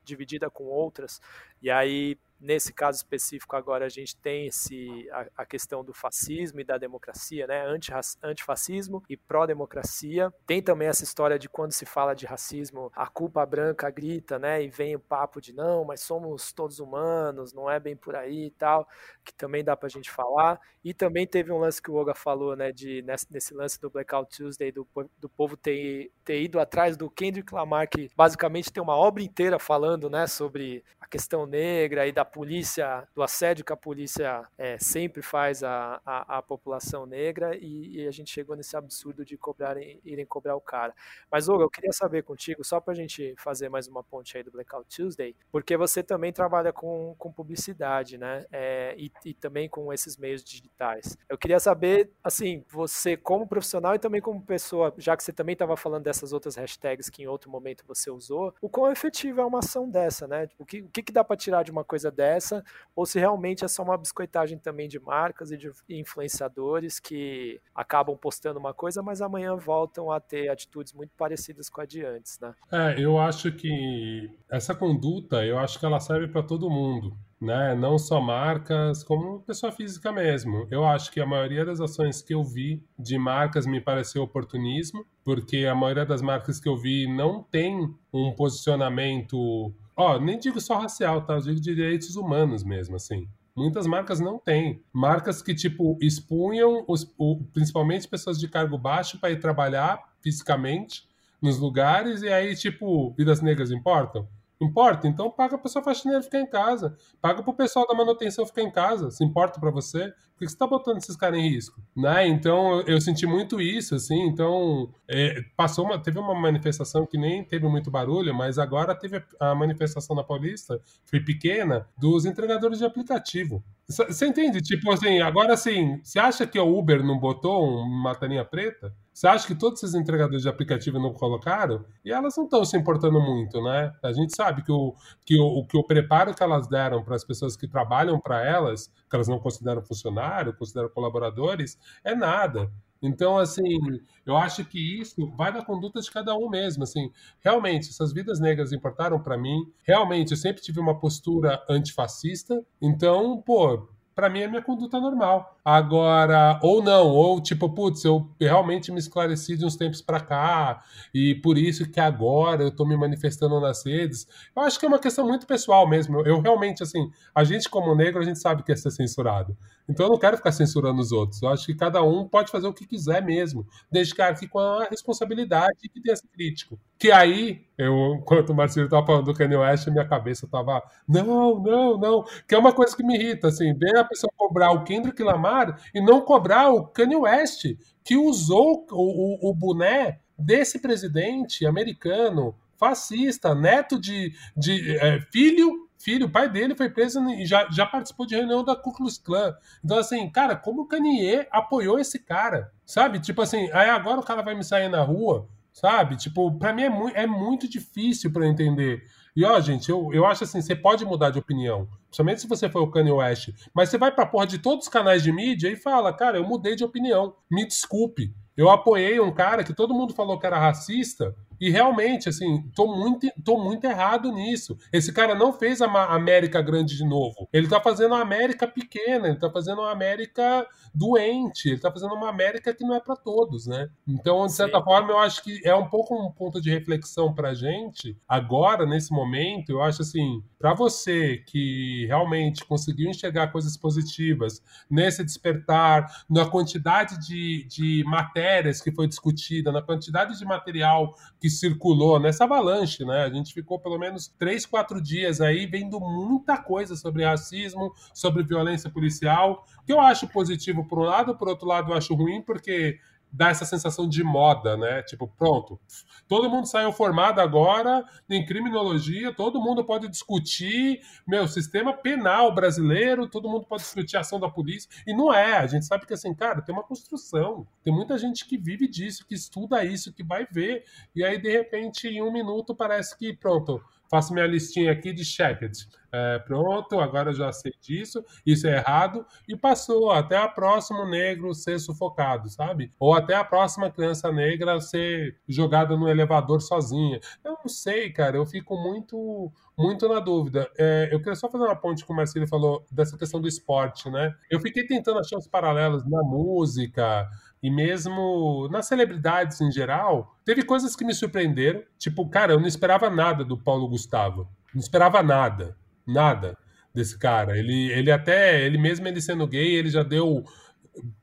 dividida com outras, e aí Nesse caso específico, agora a gente tem esse, a, a questão do fascismo e da democracia, né? Anti, antifascismo e pró-democracia. Tem também essa história de quando se fala de racismo, a culpa branca grita, né? E vem o papo de não, mas somos todos humanos, não é bem por aí e tal, que também dá pra gente falar. E também teve um lance que o Oga falou, né? De, nesse, nesse lance do Blackout Tuesday, do, do povo ter, ter ido atrás do Kendrick Lamar, que basicamente tem uma obra inteira falando, né? Sobre a questão negra e da polícia, do assédio que a polícia é, sempre faz à, à, à população negra e, e, a gente chegou nesse absurdo de cobrarem, irem cobrar o cara. Mas, Olga, eu queria saber contigo, só para a gente fazer mais uma ponte aí do Blackout Tuesday, porque você também trabalha com, com publicidade, né? É, e, e também com esses meios digitais. Eu queria saber, assim, você como profissional e também como pessoa, já que você também estava falando dessas outras hashtags que em outro momento você usou, o quão efetiva é uma ação dessa, né? O que, o que, que dá para tirar de uma coisa dessa, ou se realmente é só uma biscoitagem também de marcas e de influenciadores que acabam postando uma coisa, mas amanhã voltam a ter atitudes muito parecidas com a de antes, né? É, eu acho que essa conduta, eu acho que ela serve para todo mundo. Né? Não só marcas, como pessoa física mesmo. Eu acho que a maioria das ações que eu vi de marcas me pareceu oportunismo, porque a maioria das marcas que eu vi não tem um posicionamento Ó, nem digo só racial, tá? Eu digo direitos humanos mesmo, assim. Muitas marcas não têm. Marcas que, tipo, expunham os, o, principalmente pessoas de cargo baixo para ir trabalhar fisicamente nos lugares e aí, tipo, vidas negras importam? Importa? Então paga para sua faxineira ficar em casa. Paga para o pessoal da manutenção ficar em casa. Se importa para você? Por que você está botando esses caras em risco? Né? Então eu senti muito isso, assim. Então é, passou uma, teve uma manifestação que nem teve muito barulho, mas agora teve a manifestação na Paulista, foi pequena, dos entregadores de aplicativo. Você entende? Tipo assim, agora assim, você acha que o Uber não botou uma telinha preta? Você acha que todos esses entregadores de aplicativo não colocaram? E elas não estão se importando muito, né? A gente sabe que o, que o, que o preparo que elas deram para as pessoas que trabalham para elas, que elas não consideram funcionário, consideram colaboradores, é nada. Então, assim, eu acho que isso vai da conduta de cada um mesmo. Assim, realmente, essas vidas negras importaram para mim. Realmente, eu sempre tive uma postura antifascista. Então, pô, para mim é minha conduta normal. Agora, ou não, ou tipo, putz, eu realmente me esclareci de uns tempos para cá e por isso que agora eu tô me manifestando nas redes. Eu acho que é uma questão muito pessoal mesmo. Eu realmente, assim, a gente como negro, a gente sabe que é ser censurado. Então eu não quero ficar censurando os outros. Eu acho que cada um pode fazer o que quiser mesmo, desde que arque com a responsabilidade que tenha esse crítico. Que aí, eu, enquanto o Marcelo estava falando do Kanye West, minha cabeça estava, não, não, não. Que é uma coisa que me irrita, assim, ver a pessoa cobrar o Kendrick Lamar e não cobrar o Kanye West, que usou o, o, o boné desse presidente americano fascista, neto de, de é, filho filho, o pai dele foi preso e já, já participou de reunião da Ku Klux Klan. Então, assim, cara, como o Kanye apoiou esse cara? Sabe? Tipo assim, aí agora o cara vai me sair na rua, sabe? Tipo, pra mim é, mu é muito difícil para entender. E ó, gente, eu, eu acho assim, você pode mudar de opinião, principalmente se você for o Kanye West, mas você vai pra porra de todos os canais de mídia e fala, cara, eu mudei de opinião, me desculpe. Eu apoiei um cara que todo mundo falou que era racista, e realmente, assim, tô muito, tô muito errado nisso. Esse cara não fez a América grande de novo. Ele tá fazendo a América pequena, ele tá fazendo uma América doente, ele tá fazendo uma América que não é para todos, né? Então, de certa Sim. forma, eu acho que é um pouco um ponto de reflexão pra gente. Agora, nesse momento, eu acho assim, para você que realmente conseguiu enxergar coisas positivas nesse despertar, na quantidade de, de matérias que foi discutida, na quantidade de material que que circulou nessa avalanche, né? A gente ficou pelo menos três, quatro dias aí vendo muita coisa sobre racismo, sobre violência policial, que eu acho positivo por um lado, por outro lado eu acho ruim, porque dá essa sensação de moda, né? Tipo, pronto, todo mundo saiu formado agora em criminologia, todo mundo pode discutir, meu, sistema penal brasileiro, todo mundo pode discutir a ação da polícia, e não é, a gente sabe que assim, cara, tem uma construção, tem muita gente que vive disso, que estuda isso, que vai ver, e aí de repente em um minuto parece que, pronto, faço minha listinha aqui de checked. É, pronto, agora já sei disso, isso é errado, e passou até a próxima negro ser sufocado, sabe? Ou até a próxima criança negra ser jogada no elevador sozinha. Eu não sei, cara, eu fico muito muito na dúvida. É, eu queria só fazer uma ponte com o Marcelo falou dessa questão do esporte, né? Eu fiquei tentando achar os paralelos na música, e mesmo nas celebridades em geral, teve coisas que me surpreenderam. Tipo, cara, eu não esperava nada do Paulo Gustavo. Não esperava nada nada desse cara. Ele, ele até, ele mesmo ele sendo gay, ele já deu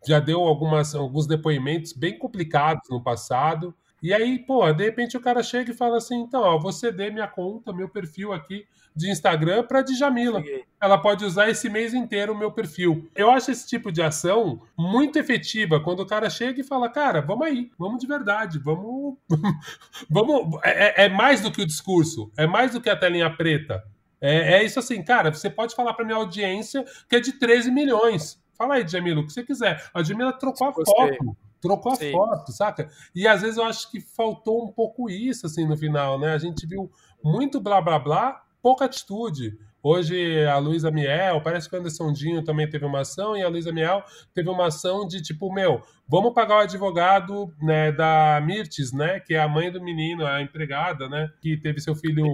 já deu algumas, alguns depoimentos bem complicados no passado. E aí, pô, de repente o cara chega e fala assim: então, ó, vou ceder minha conta, meu perfil aqui de Instagram para Djamila. Ela pode usar esse mês inteiro o meu perfil. Eu acho esse tipo de ação muito efetiva quando o cara chega e fala: cara, vamos aí, vamos de verdade, vamos. vamos é, é mais do que o discurso, é mais do que a telinha preta. É, é isso assim, cara, você pode falar para minha audiência que é de 13 milhões. Fala aí, Jamila, o que você quiser. A Jamila trocou a foto. Trocou Sim. a foto, saca? E às vezes eu acho que faltou um pouco isso, assim, no final, né? A gente viu muito blá blá blá, pouca atitude. Hoje a Luísa Miel, parece que o Anderson Dinho também teve uma ação, e a Luísa Miel teve uma ação de tipo, meu, vamos pagar o advogado né, da Mirtes, né? Que é a mãe do menino, a empregada, né? Que teve seu filho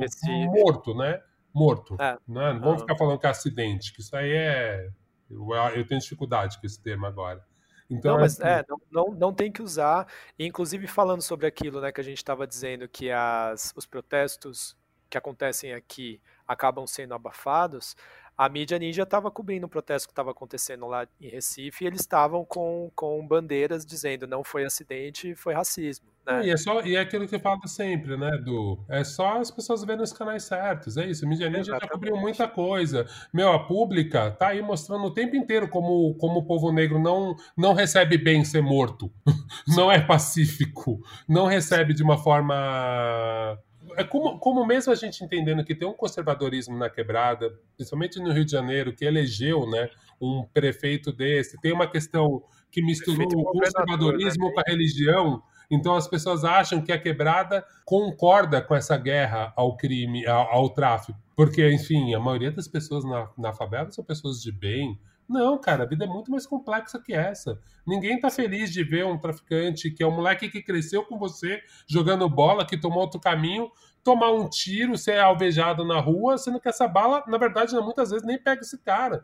morto, né? morto. É. Né? Não vamos ficar falando que é acidente, que isso aí é. Eu, eu tenho dificuldade com esse termo agora. Então, não, mas é, não, não, não tem que usar. Inclusive, falando sobre aquilo né, que a gente estava dizendo, que as, os protestos que acontecem aqui acabam sendo abafados, a mídia ninja estava cobrindo o protesto que estava acontecendo lá em Recife e eles estavam com, com bandeiras dizendo não foi acidente, foi racismo. Né? E, é só, e é aquilo que eu falo sempre, né, do É só as pessoas verem os canais certos, é isso. A mídia ninja já cobriu muita coisa. Meu, a pública tá aí mostrando o tempo inteiro como, como o povo negro não, não recebe bem ser morto, não é pacífico, não recebe de uma forma é como, como mesmo a gente entendendo que tem um conservadorismo na quebrada, principalmente no Rio de Janeiro, que elegeu né, um prefeito desse, tem uma questão que misturou o conservadorismo né? com a religião, então as pessoas acham que a quebrada concorda com essa guerra ao crime, ao, ao tráfico. Porque, enfim, a maioria das pessoas na, na favela são pessoas de bem, não, cara, a vida é muito mais complexa que essa. Ninguém tá feliz de ver um traficante que é um moleque que cresceu com você jogando bola, que tomou outro caminho, tomar um tiro, ser alvejado na rua, sendo que essa bala, na verdade, muitas vezes nem pega esse cara.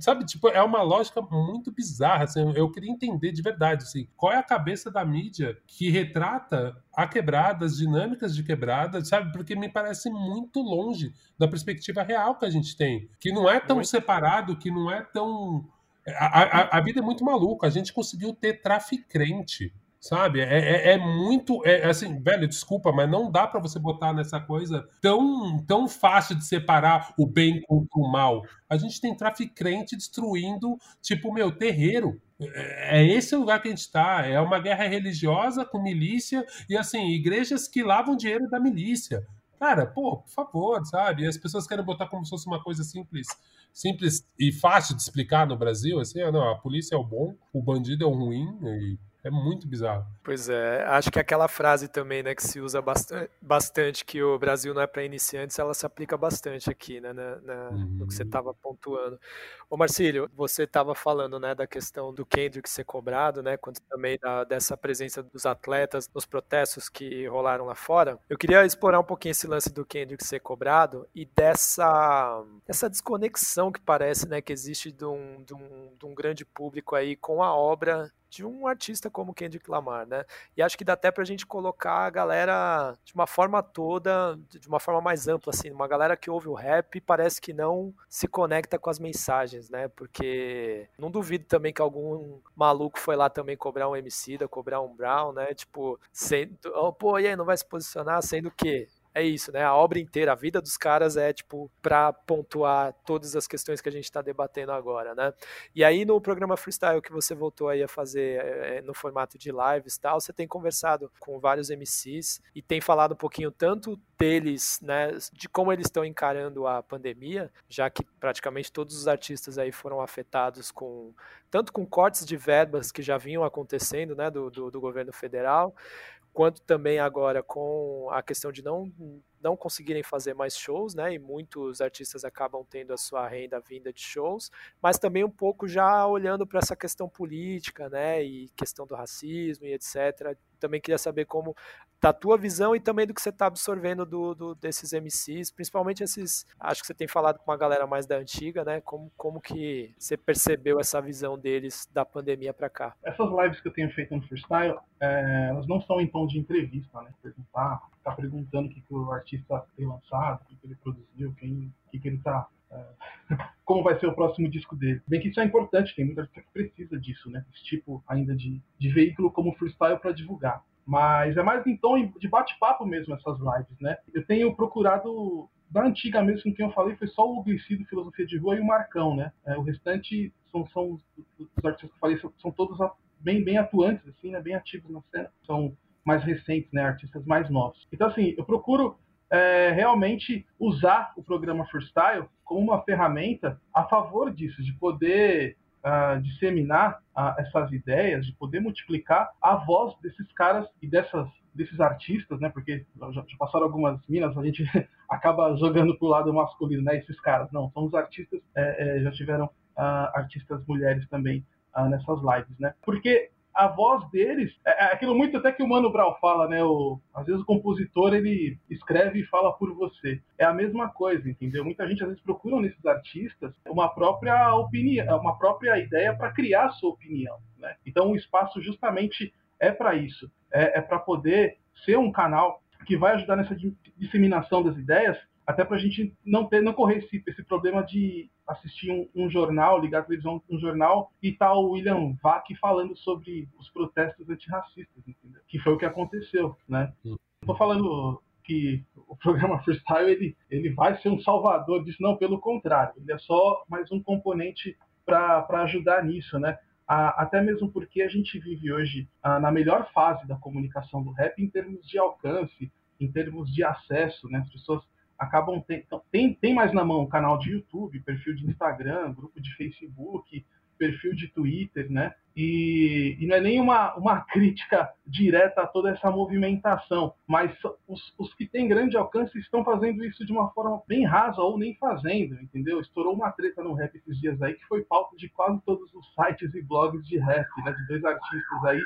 Sabe, tipo, é uma lógica muito bizarra. Assim, eu queria entender de verdade, assim, qual é a cabeça da mídia que retrata a quebrada, as dinâmicas de quebrada, sabe? Porque me parece muito longe da perspectiva real que a gente tem, que não é tão separado, que não é tão a, a, a, vida é muito maluca. A gente conseguiu ter traficante Sabe? É, é, é muito. É, assim, velho, desculpa, mas não dá para você botar nessa coisa tão, tão fácil de separar o bem com o mal. A gente tem traficante destruindo, tipo, meu, terreiro. É, é esse o lugar que a gente está. É uma guerra religiosa com milícia e, assim, igrejas que lavam dinheiro da milícia. Cara, pô, por favor, sabe? As pessoas querem botar como se fosse uma coisa simples, simples e fácil de explicar no Brasil, assim, ah, não, a polícia é o bom, o bandido é o ruim, e é muito bizarro. Pois é, acho que aquela frase também, né, que se usa bastante, bastante que o Brasil não é para iniciantes, ela se aplica bastante aqui, né, na, na uhum. no que você estava uhum. pontuando. Ô Marcílio, você estava falando, né, da questão do Kendrick ser cobrado, né, quando também da, dessa presença dos atletas nos protestos que rolaram lá fora. Eu queria explorar um pouquinho esse lance do Kendrick ser cobrado e dessa, dessa desconexão que parece, né, que existe de um, de um, de um grande público aí com a obra de um artista como Kendrick Lamar, né? E acho que dá até pra gente colocar a galera de uma forma toda, de uma forma mais ampla, assim, uma galera que ouve o rap parece que não se conecta com as mensagens, né? Porque não duvido também que algum maluco foi lá também cobrar um MC da, cobrar um Brown, né? Tipo, sendo, oh, pô, e aí, não vai se posicionar, sendo que é isso, né? A obra inteira, a vida dos caras é tipo para pontuar todas as questões que a gente está debatendo agora, né? E aí no programa Freestyle que você voltou aí a fazer é, no formato de lives tal, você tem conversado com vários MCs e tem falado um pouquinho tanto deles, né, de como eles estão encarando a pandemia, já que praticamente todos os artistas aí foram afetados com tanto com cortes de verbas que já vinham acontecendo, né, do, do, do governo federal, quanto também agora com a questão de não não conseguirem fazer mais shows, né? E muitos artistas acabam tendo a sua renda vinda de shows, mas também um pouco já olhando para essa questão política, né? E questão do racismo e etc. Também queria saber como da tua visão e também do que você está absorvendo do, do, desses MCs, principalmente esses. Acho que você tem falado com uma galera mais da antiga, né? Como, como que você percebeu essa visão deles da pandemia para cá? Essas lives que eu tenho feito no freestyle, é, elas não são em tom de entrevista, né? Perguntar, ficar perguntando o que, que o artista tem lançado, o que, que ele produziu, quem, o que, que ele está é, como vai ser o próximo disco dele. Bem que isso é importante, tem muita gente que precisa disso, né? Esse tipo ainda de, de veículo como freestyle para divulgar. Mas é mais em tom de bate-papo mesmo essas lives, né? Eu tenho procurado da antiga mesmo com quem eu falei foi só o Glicido Filosofia de Rua e o Marcão, né? É, o restante são, são os artistas que eu falei são, são todos bem, bem atuantes, assim, né? Bem ativos na cena. São mais recentes, né? Artistas mais novos. Então, assim, eu procuro é, realmente usar o programa Freestyle como uma ferramenta a favor disso, de poder uh, disseminar uh, essas ideias, de poder multiplicar a voz desses caras e dessas desses artistas, né? Porque já, já passaram algumas minas, a gente acaba jogando pro lado masculino, né? Esses caras, não, são os artistas, é, é, já tiveram uh, artistas mulheres também nessas lives, né? Porque a voz deles, é, é aquilo muito até que o Mano Brown fala, né? O, às vezes o compositor ele escreve e fala por você. É a mesma coisa, entendeu? Muita gente às vezes procura nesses artistas uma própria opinião, uma própria ideia para criar a sua opinião, né? Então o espaço justamente é para isso, é, é para poder ser um canal que vai ajudar nessa disseminação das ideias até para a gente não ter, não correr esse, esse problema de assistir um, um, jornal, ligar a televisão um jornal e tá o William Vac falando sobre os protestos antirracistas, entendeu? Que foi o que aconteceu, né? Estou hum. falando que o programa Freestyle ele, ele vai ser um salvador disso, não, pelo contrário, ele é só mais um componente para ajudar nisso, né? até mesmo porque a gente vive hoje na melhor fase da comunicação do rap em termos de alcance, em termos de acesso, né? As pessoas acabam tem, então, tem, tem mais na mão canal de YouTube, perfil de Instagram, grupo de Facebook, perfil de Twitter, né? E, e, não é nem uma, uma crítica direta a toda essa movimentação, mas os, os que têm grande alcance estão fazendo isso de uma forma bem rasa ou nem fazendo, entendeu? Estourou uma treta no rap esses dias aí que foi pauta de quase todos os sites e blogs de rap, né? De dois artistas aí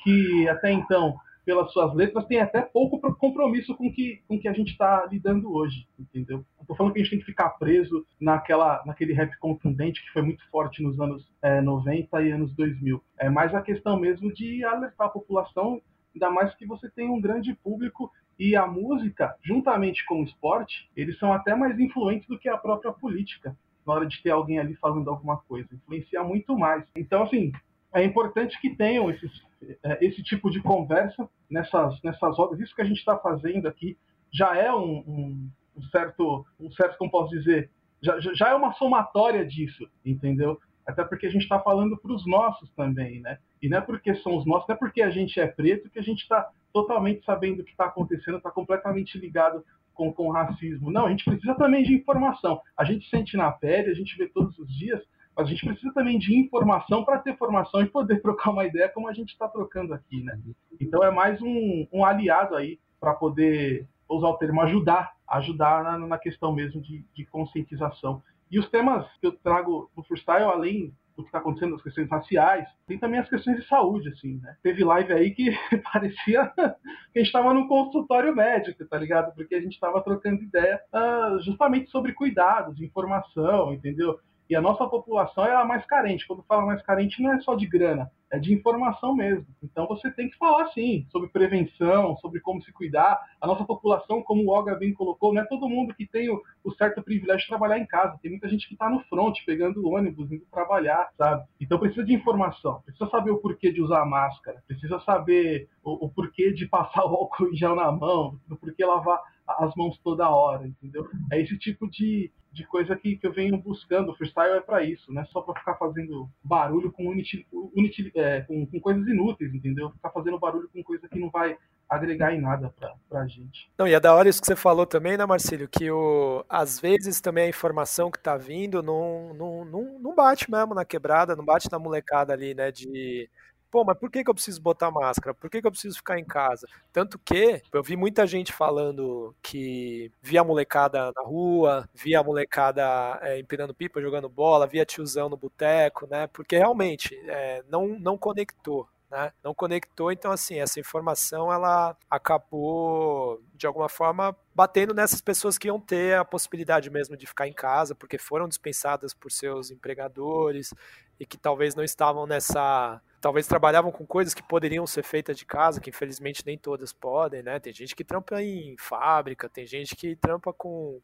que até então pelas suas letras, tem até pouco compromisso com que, com que a gente está lidando hoje, entendeu? Não falando que a gente tem que ficar preso naquela, naquele rap contundente que foi muito forte nos anos é, 90 e anos 2000. É mais a questão mesmo de alertar a população, ainda mais que você tem um grande público e a música, juntamente com o esporte, eles são até mais influentes do que a própria política na hora de ter alguém ali falando alguma coisa. Influencia muito mais. Então, assim, é importante que tenham esses, é, esse tipo de conversa nessas, nessas rodas. Isso que a gente está fazendo aqui já é um, um, certo, um certo, como posso dizer, já, já é uma somatória disso, entendeu? Até porque a gente está falando para os nossos também, né? E não é porque são os nossos, não é porque a gente é preto que a gente está totalmente sabendo o que está acontecendo, está completamente ligado com, com o racismo. Não, a gente precisa também de informação. A gente sente na pele, a gente vê todos os dias, mas a gente precisa também de informação para ter formação e poder trocar uma ideia como a gente está trocando aqui, né? Então é mais um, um aliado aí para poder usar o termo ajudar, ajudar na, na questão mesmo de, de, conscientização. E os temas que eu trago no freestyle, além do que está acontecendo nas questões raciais, tem também as questões de saúde, assim, né? Teve live aí que parecia que a gente estava num consultório médico, tá ligado? Porque a gente estava trocando ideia uh, justamente sobre cuidados, informação, entendeu? E a nossa população é a mais carente. Quando fala mais carente, não é só de grana, é de informação mesmo. Então você tem que falar sim sobre prevenção, sobre como se cuidar. A nossa população, como o Olga bem colocou, não é todo mundo que tem o, o certo privilégio de trabalhar em casa. Tem muita gente que está no front, pegando ônibus, indo trabalhar, sabe? Então precisa de informação, precisa saber o porquê de usar máscara, precisa saber o, o porquê de passar o álcool em gel na mão, o porquê lavar as mãos toda hora, entendeu? É esse tipo de, de coisa que, que eu venho buscando. O freestyle é para isso, não é só para ficar fazendo barulho com, unity, unity, é, com, com, coisas inúteis, entendeu? Ficar fazendo barulho com coisa que não vai agregar em nada pra, pra gente. Não, e é da hora isso que você falou também, né, Marcílio? Que o, às vezes também a informação que tá vindo não, não, não, não bate mesmo na quebrada, não bate na molecada ali, né? De pô, mas por que, que eu preciso botar máscara? Por que, que eu preciso ficar em casa? Tanto que eu vi muita gente falando que via a molecada na rua, via a molecada é, empinando pipa, jogando bola, via tiozão no boteco, né? Porque realmente é, não, não conectou. Né? Não conectou, então assim, essa informação ela acabou de alguma forma batendo nessas pessoas que iam ter a possibilidade mesmo de ficar em casa, porque foram dispensadas por seus empregadores e que talvez não estavam nessa talvez trabalhavam com coisas que poderiam ser feitas de casa, que infelizmente nem todas podem, né? Tem gente que trampa em fábrica, tem gente que trampa com,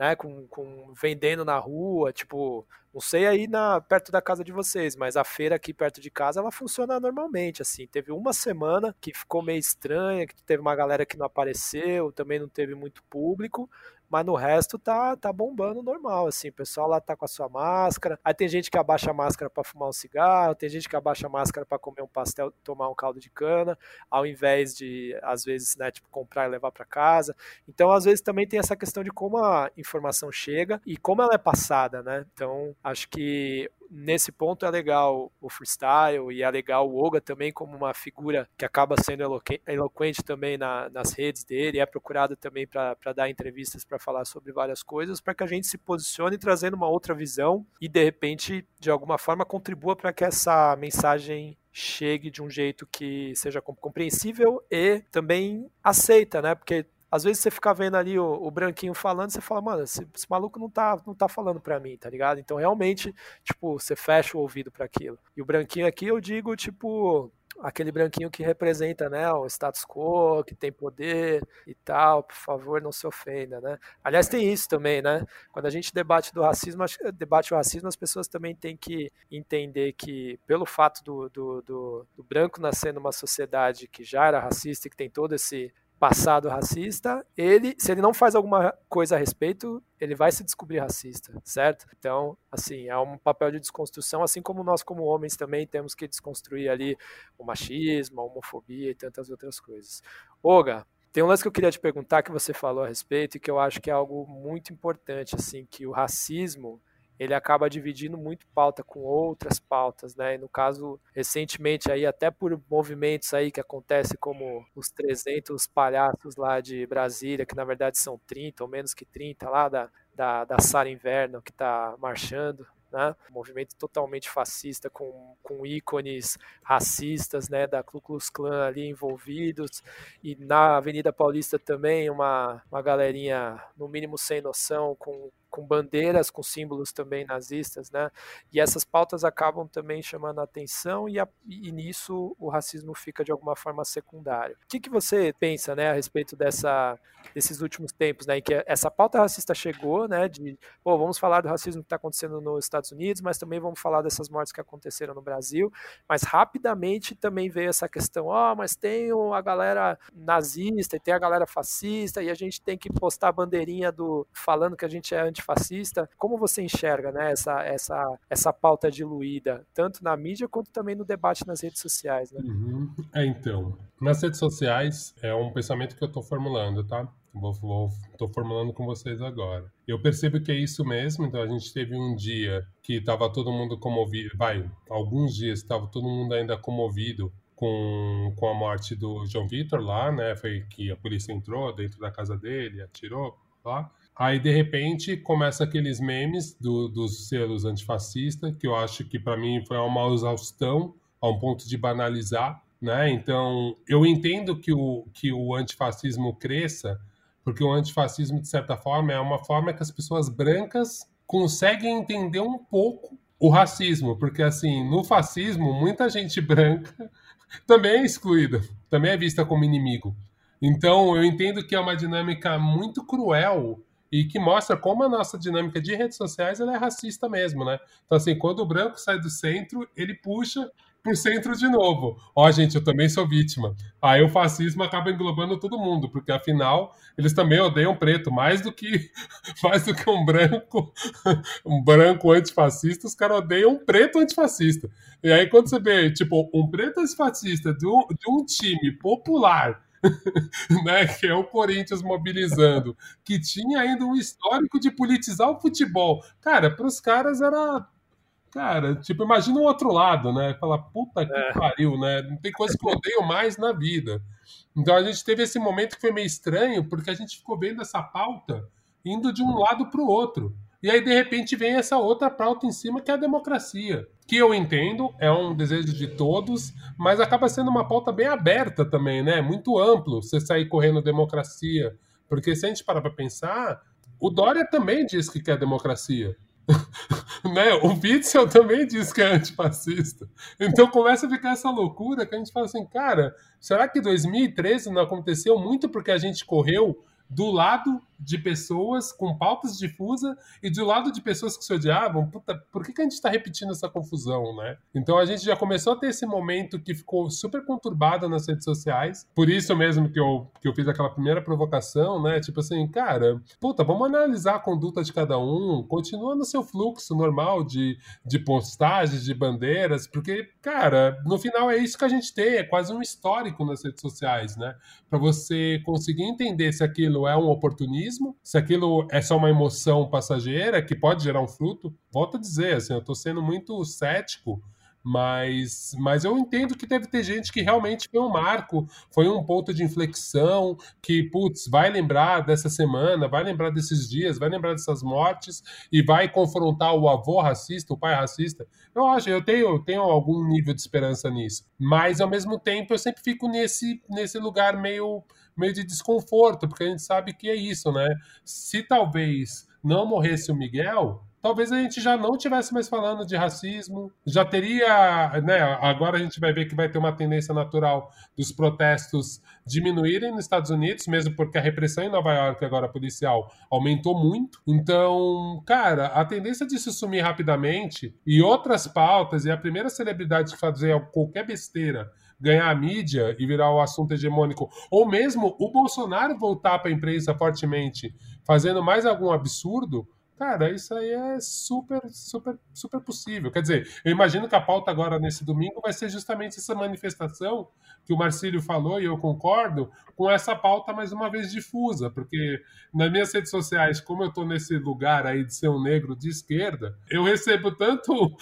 né, com, com vendendo na rua, tipo, não sei aí na perto da casa de vocês, mas a feira aqui perto de casa ela funciona normalmente, assim. Teve uma semana que ficou meio estranha, que teve uma galera que não apareceu, também não teve muito público, mas no resto tá, tá bombando normal, assim, o pessoal lá tá com a sua máscara, aí tem gente que abaixa a máscara para fumar um cigarro, tem gente que abaixa a máscara para comer um pastel, tomar um caldo de cana, ao invés de, às vezes, né, tipo, comprar e levar para casa, então, às vezes, também tem essa questão de como a informação chega e como ela é passada, né, então, acho que nesse ponto é legal o freestyle e é legal o Oga também como uma figura que acaba sendo eloquente também na, nas redes dele, é procurado também para dar entrevistas para falar sobre várias coisas, para que a gente se posicione trazendo uma outra visão e de repente, de alguma forma, contribua para que essa mensagem chegue de um jeito que seja compreensível e também aceita, né? Porque às vezes você fica vendo ali o, o branquinho falando, você fala, mano, esse, esse, maluco não tá, não tá falando pra mim, tá ligado? Então realmente, tipo, você fecha o ouvido para aquilo. E o branquinho aqui eu digo, tipo, aquele branquinho que representa, né, o status quo, que tem poder e tal, por favor, não se ofenda, né? Aliás, tem isso também, né? Quando a gente debate do racismo, debate o racismo, as pessoas também têm que entender que pelo fato do, do, do, do branco nascer numa sociedade que já era racista e que tem todo esse passado racista, ele, se ele não faz alguma coisa a respeito, ele vai se descobrir racista, certo? Então, assim, é um papel de desconstrução, assim como nós como homens também temos que desconstruir ali o machismo, a homofobia e tantas outras coisas. Olga, tem um lance que eu queria te perguntar que você falou a respeito e que eu acho que é algo muito importante, assim, que o racismo ele acaba dividindo muito pauta com outras pautas, né? E no caso, recentemente aí, até por movimentos aí que acontecem como os 300 palhaços lá de Brasília, que na verdade são 30 ou menos que 30 lá da, da, da Sara Inverno que está marchando, né? Um movimento totalmente fascista, com, com ícones racistas, né? Da Ku Klux Klan ali envolvidos, e na Avenida Paulista também uma, uma galerinha, no mínimo sem noção, com com bandeiras, com símbolos também nazistas, né? E essas pautas acabam também chamando a atenção e, a, e nisso o racismo fica de alguma forma secundário. O que, que você pensa, né, a respeito dessa, desses últimos tempos, né, em que essa pauta racista chegou, né, de, pô, vamos falar do racismo que está acontecendo nos Estados Unidos, mas também vamos falar dessas mortes que aconteceram no Brasil, mas rapidamente também veio essa questão, ó, oh, mas tem a galera nazista e tem a galera fascista e a gente tem que postar a bandeirinha do falando que a gente é anti antifascista. Como você enxerga né, essa, essa, essa pauta diluída, tanto na mídia quanto também no debate nas redes sociais? Né? Uhum. É, então, nas redes sociais é um pensamento que eu estou formulando, tá? Vou, vou, tô formulando com vocês agora. Eu percebo que é isso mesmo. Então a gente teve um dia que estava todo mundo comovido, vai, alguns dias estava todo mundo ainda comovido com, com a morte do João Vitor lá, né? Foi que a polícia entrou dentro da casa dele, atirou lá. Aí, de repente, começa aqueles memes do, dos selos antifascistas, que eu acho que para mim foi uma exaustão, a um ponto de banalizar, né? Então, eu entendo que o, que o antifascismo cresça, porque o antifascismo, de certa forma, é uma forma que as pessoas brancas conseguem entender um pouco o racismo, porque, assim, no fascismo, muita gente branca também é excluída, também é vista como inimigo. Então, eu entendo que é uma dinâmica muito cruel e que mostra como a nossa dinâmica de redes sociais ela é racista mesmo, né? Então, assim, quando o branco sai do centro, ele puxa pro centro de novo. Ó, oh, gente, eu também sou vítima. Aí o fascismo acaba englobando todo mundo, porque afinal eles também odeiam preto, mais do que mais do que um branco, um branco antifascista, os caras odeiam um preto antifascista. E aí quando você vê, tipo, um preto antifascista de um, de um time popular né, que é o Corinthians mobilizando, que tinha ainda um histórico de politizar o futebol. Cara, para os caras era. Cara, tipo, imagina o outro lado, né? Falar, puta que é. pariu, né? Não tem coisa que eu odeio mais na vida. Então a gente teve esse momento que foi meio estranho, porque a gente ficou vendo essa pauta indo de um lado para o outro. E aí, de repente, vem essa outra pauta em cima, que é a democracia. Que eu entendo, é um desejo de todos, mas acaba sendo uma pauta bem aberta também, né? Muito amplo você sair correndo democracia. Porque se a gente parar para pensar, o Dória também diz que quer democracia. né? O Witzel também diz que é antifascista. Então começa a ficar essa loucura que a gente fala assim, cara, será que 2013 não aconteceu muito porque a gente correu do lado de pessoas com pautas difusas e do lado de pessoas que se odiavam. Puta, por que, que a gente está repetindo essa confusão, né? Então a gente já começou a ter esse momento que ficou super conturbado nas redes sociais. Por isso mesmo que eu, que eu fiz aquela primeira provocação, né? Tipo assim, cara, puta, vamos analisar a conduta de cada um, continua no seu fluxo normal de, de postagens, de bandeiras, porque, cara, no final é isso que a gente tem, é quase um histórico nas redes sociais, né? Para você conseguir entender se aquilo é um oportunismo se aquilo é só uma emoção passageira que pode gerar um fruto, volto a dizer, assim, eu estou sendo muito cético mas, mas eu entendo que deve ter gente que realmente foi um marco, foi um ponto de inflexão, que, putz, vai lembrar dessa semana, vai lembrar desses dias, vai lembrar dessas mortes e vai confrontar o avô racista, o pai racista. Eu acho, eu tenho, eu tenho algum nível de esperança nisso. Mas, ao mesmo tempo, eu sempre fico nesse, nesse lugar meio, meio de desconforto, porque a gente sabe que é isso, né? Se talvez não morresse o Miguel, talvez a gente já não tivesse mais falando de racismo, já teria, né, agora a gente vai ver que vai ter uma tendência natural dos protestos diminuírem nos Estados Unidos, mesmo porque a repressão em Nova York agora policial aumentou muito. Então, cara, a tendência de se sumir rapidamente e outras pautas e a primeira celebridade que fazer qualquer besteira ganhar a mídia e virar o assunto hegemônico, ou mesmo o Bolsonaro voltar para a imprensa fortemente, fazendo mais algum absurdo, Cara, isso aí é super, super, super possível. Quer dizer, eu imagino que a pauta agora nesse domingo vai ser justamente essa manifestação que o Marcílio falou, e eu concordo, com essa pauta mais uma vez difusa, porque nas minhas redes sociais, como eu estou nesse lugar aí de ser um negro de esquerda, eu recebo tanto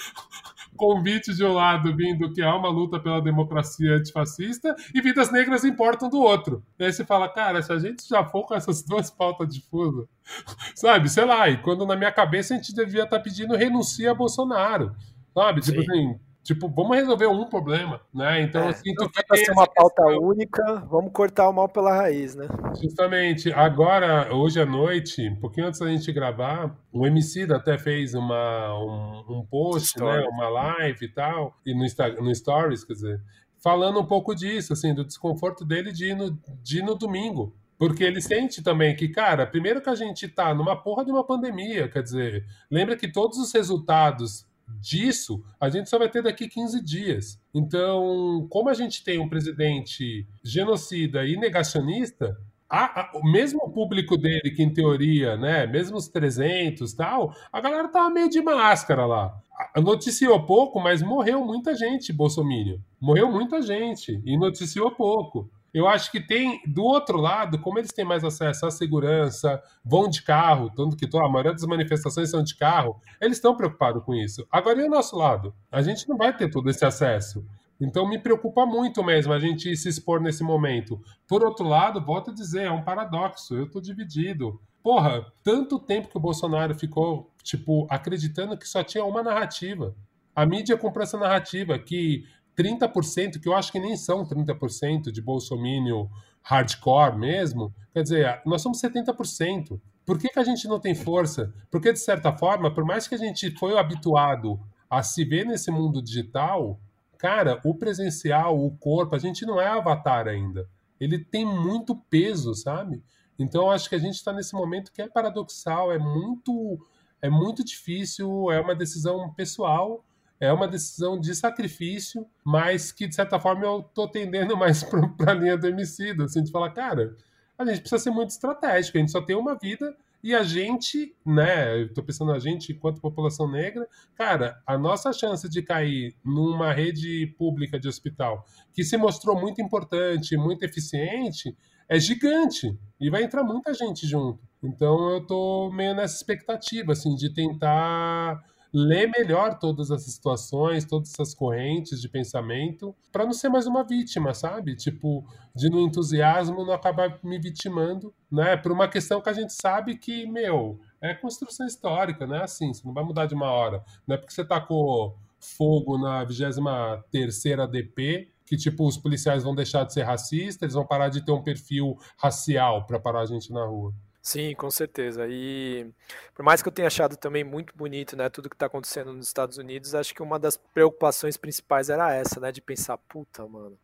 convite de um lado vindo que há uma luta pela democracia antifascista e vidas negras importam do outro. E aí você fala, cara, se a gente já for com essas duas pautas difusas, sabe, sei lá, e quando na minha cabeça a gente devia estar tá pedindo renuncia a Bolsonaro, sabe? Tipo Sim. assim, Tipo, vamos resolver um problema, né? Então é, eu sinto que. Vai ser uma pauta questão... única, vamos cortar o mal pela raiz, né? Justamente. Agora, hoje à noite, um pouquinho antes da gente gravar, o MC até fez uma, um, um post, né? Uma live e tal, e no, no Stories, quer dizer, falando um pouco disso, assim, do desconforto dele de ir no, de ir no domingo. Porque ele sente também que, cara, primeiro que a gente tá numa porra de uma pandemia, quer dizer, lembra que todos os resultados disso a gente só vai ter daqui 15 dias. Então, como a gente tem um presidente genocida e negacionista, a, a, mesmo público dele, que em teoria, né, mesmo os 300 tal, a galera tava meio de máscara lá. Noticiou pouco, mas morreu muita gente, Bolsonaro. Morreu muita gente e noticiou pouco. Eu acho que tem, do outro lado, como eles têm mais acesso à segurança, vão de carro, tanto que a maioria das manifestações são de carro, eles estão preocupados com isso. Agora, e o nosso lado? A gente não vai ter todo esse acesso. Então, me preocupa muito mesmo a gente se expor nesse momento. Por outro lado, volto a dizer, é um paradoxo, eu estou dividido. Porra, tanto tempo que o Bolsonaro ficou, tipo, acreditando que só tinha uma narrativa. A mídia comprou essa narrativa que 30%, que eu acho que nem são 30% de bolsomínio hardcore mesmo, quer dizer, nós somos 70%. Por que, que a gente não tem força? Porque, de certa forma, por mais que a gente foi habituado a se ver nesse mundo digital, cara, o presencial, o corpo, a gente não é avatar ainda. Ele tem muito peso, sabe? Então, acho que a gente está nesse momento que é paradoxal, é muito, é muito difícil, é uma decisão pessoal, é uma decisão de sacrifício, mas que, de certa forma, eu tô tendendo mais para a linha do homicídio, assim, de falar, cara, a gente precisa ser muito estratégico, a gente só tem uma vida e a gente, né, eu tô pensando a gente enquanto população negra, cara, a nossa chance de cair numa rede pública de hospital que se mostrou muito importante, muito eficiente, é gigante e vai entrar muita gente junto. Então eu tô meio nessa expectativa, assim, de tentar ler melhor todas essas situações, todas essas correntes de pensamento, para não ser mais uma vítima, sabe? Tipo, de no entusiasmo não acabar me vitimando, né? Por uma questão que a gente sabe que, meu, é construção histórica, não é assim, você não vai mudar de uma hora. Não é porque você tacou fogo na 23 DP que tipo os policiais vão deixar de ser racistas, eles vão parar de ter um perfil racial para parar a gente na rua. Sim, com certeza. E por mais que eu tenha achado também muito bonito, né, tudo que está acontecendo nos Estados Unidos, acho que uma das preocupações principais era essa, né, de pensar, puta, mano,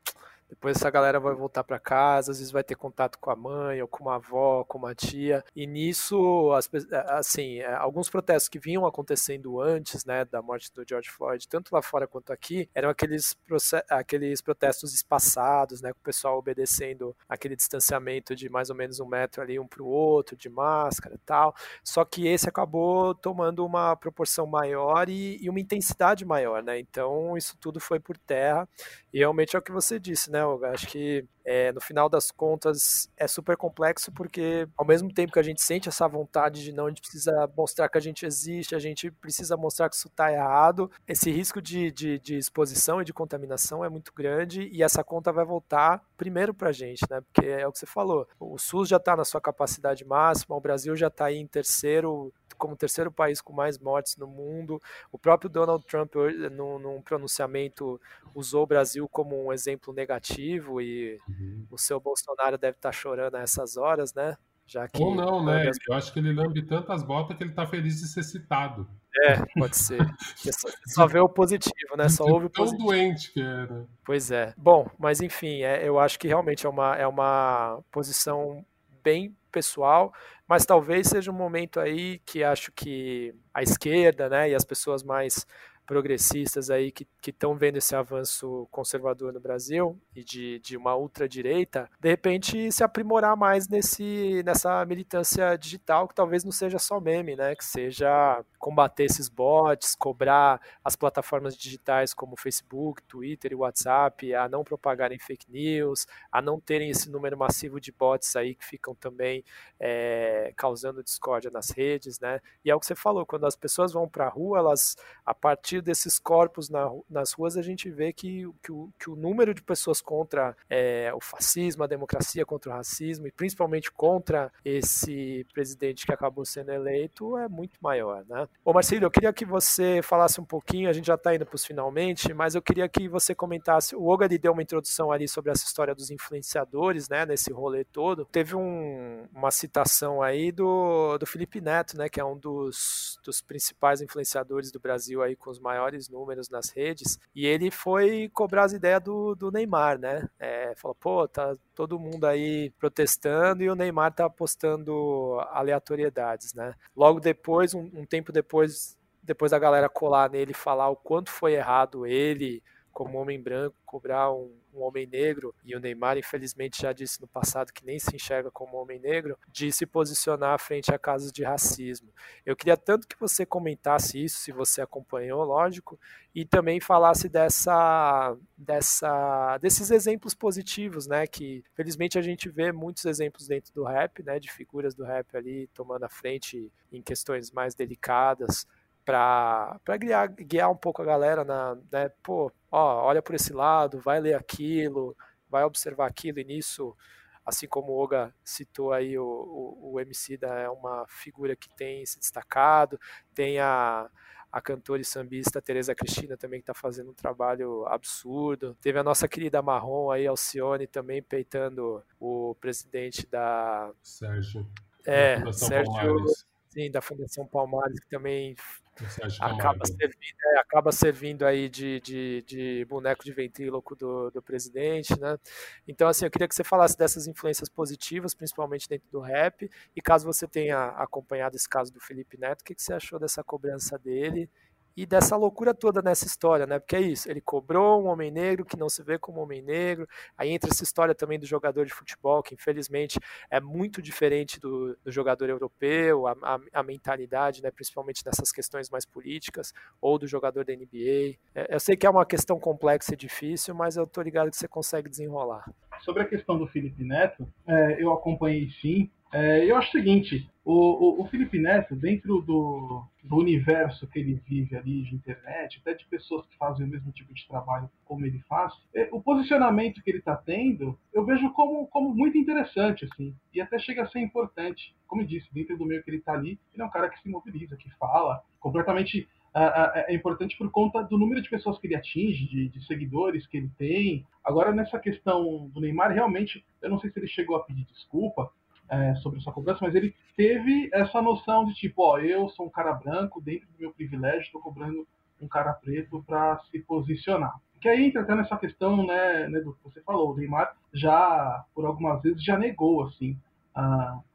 depois essa galera vai voltar para casa, às vezes vai ter contato com a mãe, ou com uma avó, com uma tia. E nisso, assim, é, alguns protestos que vinham acontecendo antes, né, da morte do George Floyd, tanto lá fora quanto aqui, eram aqueles, aqueles protestos espaçados, né, com o pessoal obedecendo aquele distanciamento de mais ou menos um metro ali um para o outro, de máscara e tal. Só que esse acabou tomando uma proporção maior e, e uma intensidade maior, né? Então isso tudo foi por terra. E realmente é o que você disse, né? Eu acho que é, no final das contas é super complexo porque ao mesmo tempo que a gente sente essa vontade de não, a gente precisa mostrar que a gente existe, a gente precisa mostrar que isso está errado, esse risco de, de, de, exposição e de contaminação é muito grande e essa conta vai voltar primeiro para a gente, né? Porque é o que você falou, o SUS já está na sua capacidade máxima, o Brasil já está em terceiro como terceiro país com mais mortes no mundo. O próprio Donald Trump, num, num pronunciamento, usou o Brasil como um exemplo negativo e uhum. o seu Bolsonaro deve estar tá chorando a essas horas, né? Já que, Ou não, né? Eu acho que ele lambe tantas botas que ele tá feliz de ser citado. É, pode ser. Só, só vê o positivo, né? Só ouve o tão positivo. doente que era. Pois é. Bom, mas enfim, é, eu acho que realmente é uma, é uma posição bem pessoal, mas talvez seja um momento aí que acho que a esquerda, né, e as pessoas mais progressistas aí que estão vendo esse avanço conservador no Brasil e de, de uma ultradireita, de repente se aprimorar mais nesse, nessa militância digital, que talvez não seja só meme, né? Que seja combater esses bots, cobrar as plataformas digitais como Facebook, Twitter e WhatsApp a não propagarem fake news, a não terem esse número massivo de bots aí que ficam também é, causando discórdia nas redes, né? E é o que você falou, quando as pessoas vão para a rua, elas, a partir desses corpos na, nas ruas, a gente vê que, que, o, que o número de pessoas contra é, o fascismo, a democracia, contra o racismo, e principalmente contra esse presidente que acabou sendo eleito, é muito maior, né? Ô Marcelo, eu queria que você falasse um pouquinho, a gente já está indo para os finalmente, mas eu queria que você comentasse, o Oga deu uma introdução ali sobre essa história dos influenciadores, né, nesse rolê todo. Teve um, uma citação aí do, do Felipe Neto, né, que é um dos, dos principais influenciadores do Brasil aí com os maiores números nas redes, e ele foi cobrar as ideias do, do Neymar, né? É, falou, pô, tá todo mundo aí protestando e o Neymar tá postando aleatoriedades, né? Logo depois, um, um tempo depois, depois da galera colar nele e falar o quanto foi errado ele como homem branco, cobrar um, um, homem negro, e o Neymar, infelizmente, já disse no passado que nem se enxerga como homem negro, de se posicionar frente a casos de racismo. Eu queria tanto que você comentasse isso, se você acompanhou, lógico, e também falasse dessa, dessa, desses exemplos positivos, né, que felizmente a gente vê muitos exemplos dentro do rap, né, de figuras do rap ali tomando a frente em questões mais delicadas, para guiar, guiar um pouco a galera na, né, pô, ó, olha por esse lado, vai ler aquilo, vai observar aquilo, e nisso, assim como o Oga citou aí, o, o, o MC da é uma figura que tem se destacado, tem a, a cantora e sambista Tereza Cristina também que está fazendo um trabalho absurdo. Teve a nossa querida Marrom aí, Alcione, também peitando o presidente da... Sérgio. É, Sérgio... Sim, da Fundação Palmares, que também acaba servindo, é, acaba servindo aí de, de, de, boneco de ventríloco do, do presidente, né? Então, assim, eu queria que você falasse dessas influências positivas, principalmente dentro do rap, e caso você tenha acompanhado esse caso do Felipe Neto, o que, que você achou dessa cobrança dele e dessa loucura toda nessa história, né? Porque é isso, ele cobrou um homem negro que não se vê como homem negro, aí entra essa história também do jogador de futebol, que infelizmente é muito diferente do, do jogador europeu, a, a, a, mentalidade, né? Principalmente nessas questões mais políticas, ou do jogador da NBA. É, eu sei que é uma questão complexa e difícil, mas eu tô ligado que você consegue desenrolar. Sobre a questão do Felipe Neto, é, eu acompanhei sim, é, eu acho o seguinte, o, o, o Felipe Neto, dentro do, do, universo que ele vive ali de internet, até de pessoas que fazem o mesmo tipo de trabalho como ele faz, é, o posicionamento que ele está tendo, eu vejo como, como muito interessante, assim, e até chega a ser importante. Como eu disse, dentro do meio que ele está ali, ele é um cara que se mobiliza, que fala, completamente é importante por conta do número de pessoas que ele atinge, de, de, seguidores que ele tem. Agora, nessa questão do Neymar, realmente, eu não sei se ele chegou a pedir desculpa, é, sobre essa cobrança, mas ele teve essa noção de tipo, ó, eu sou um cara branco, dentro do meu privilégio, estou cobrando um cara preto para se posicionar. Que aí entra até nessa questão, né, né, do que você falou, o Neymar já, por algumas vezes, já negou, assim,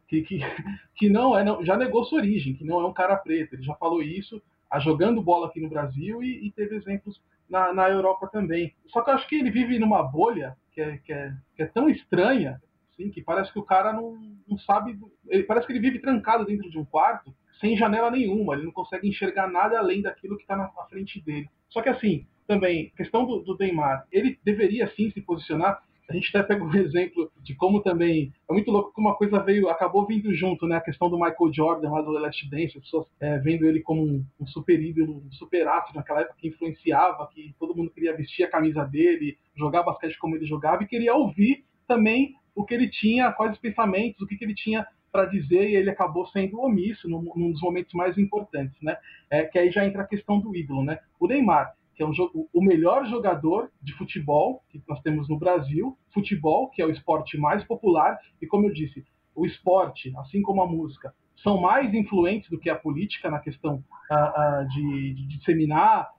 que, que, que não é, não, já negou sua origem, que não é um cara preto. Ele já falou isso uh, jogando bola aqui no Brasil e, e teve exemplos na, na Europa também. Só que eu acho que ele vive numa bolha que é, que é, que é tão estranha assim, que parece que o cara não, não sabe. Ele, parece que ele vive trancado dentro de um quarto, sem janela nenhuma, ele não consegue enxergar nada além daquilo que está na, na, frente dele. Só que assim, também, questão do, do Neymar, ele deveria sim se posicionar. A gente até pega um exemplo de como também. É muito louco que uma coisa veio, acabou vindo junto, né? A questão do Michael Jordan lá do Last Dance, as pessoas é, vendo ele como um, um super ídolo, um super ato naquela época que influenciava, que todo mundo queria vestir a camisa dele, jogar basquete como ele jogava e queria ouvir também o que ele tinha, quais os pensamentos, o que, que ele tinha para dizer e ele acabou sendo omisso num, num dos momentos mais importantes, né? É, que aí já entra a questão do ídolo, né? O Neymar, que é um o melhor jogador de futebol que nós temos no Brasil, futebol, que é o esporte mais popular, e como eu disse, o esporte, assim como a música, são mais influentes do que a política na questão uh, de, de, disseminar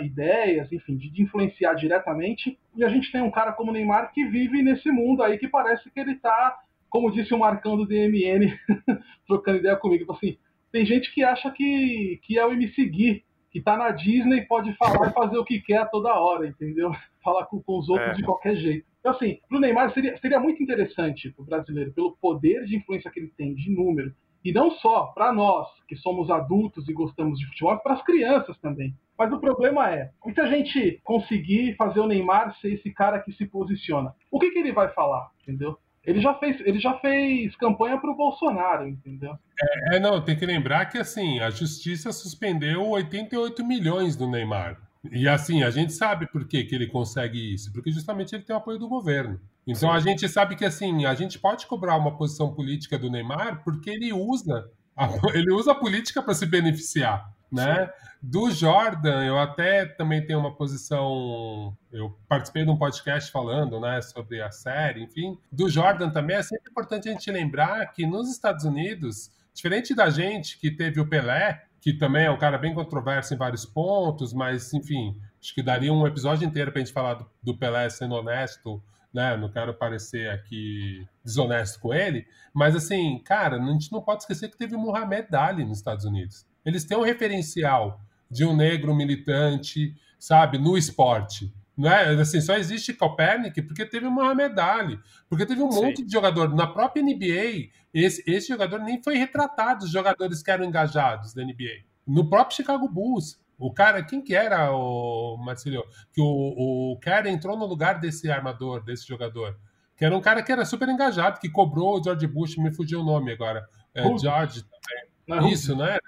ideias, enfim, de, de, influenciar diretamente. E a gente tem um cara como Neymar que vive nesse mundo aí que parece que ele está, como disse o Marcão do DMN, trocando ideia comigo, tipo assim, tem gente que acha que, que é o MC Gui, que está na Disney pode falar e fazer o que quer a toda hora, entendeu? Falar com, com os outros é. de qualquer jeito. Então, assim, para o Neymar seria, seria muito interessante para o brasileiro, pelo poder de influência que ele tem, de número, e não só para nós, que somos adultos e gostamos de futebol, para as crianças também. Mas o problema é, se a gente conseguir fazer o Neymar ser esse cara que se posiciona, o que, que ele vai falar, entendeu? Ele já fez, ele já fez campanha para o Bolsonaro, entendeu? É, é, não, tem que lembrar que assim, a justiça suspendeu 88 milhões do Neymar. E assim, a gente sabe por que, que ele consegue isso, porque justamente ele tem o apoio do governo. Então a gente sabe que assim, a gente pode cobrar uma posição política do Neymar porque ele usa a, ele usa a política para se beneficiar, né? Do Jordan, eu até também tenho uma posição, eu participei de um podcast falando, né, sobre a série, enfim. Do Jordan também é sempre importante a gente lembrar que nos Estados Unidos, diferente da gente que teve o Pelé, que também é um cara bem controverso em vários pontos, mas, enfim, acho que daria um episódio inteiro para a gente falar do, do, Pelé sendo honesto, né? Não quero parecer aqui desonesto com ele, mas, assim, cara, a gente não pode esquecer que teve o Muhammad Ali nos Estados Unidos. Eles têm um referencial de um negro militante, sabe, no esporte. Não é? assim, só existe Copernic porque teve uma medalha, porque teve um Sim. monte de jogador. Na própria NBA, esse, esse jogador nem foi retratado, os jogadores que eram engajados da NBA. No próprio Chicago Bulls, o cara, quem que era o Marcelo? Que o, o cara entrou no lugar desse armador, desse jogador. Que era um cara que era super engajado, que cobrou o George Bush, me fugiu o nome agora. É, George também. Isso, né?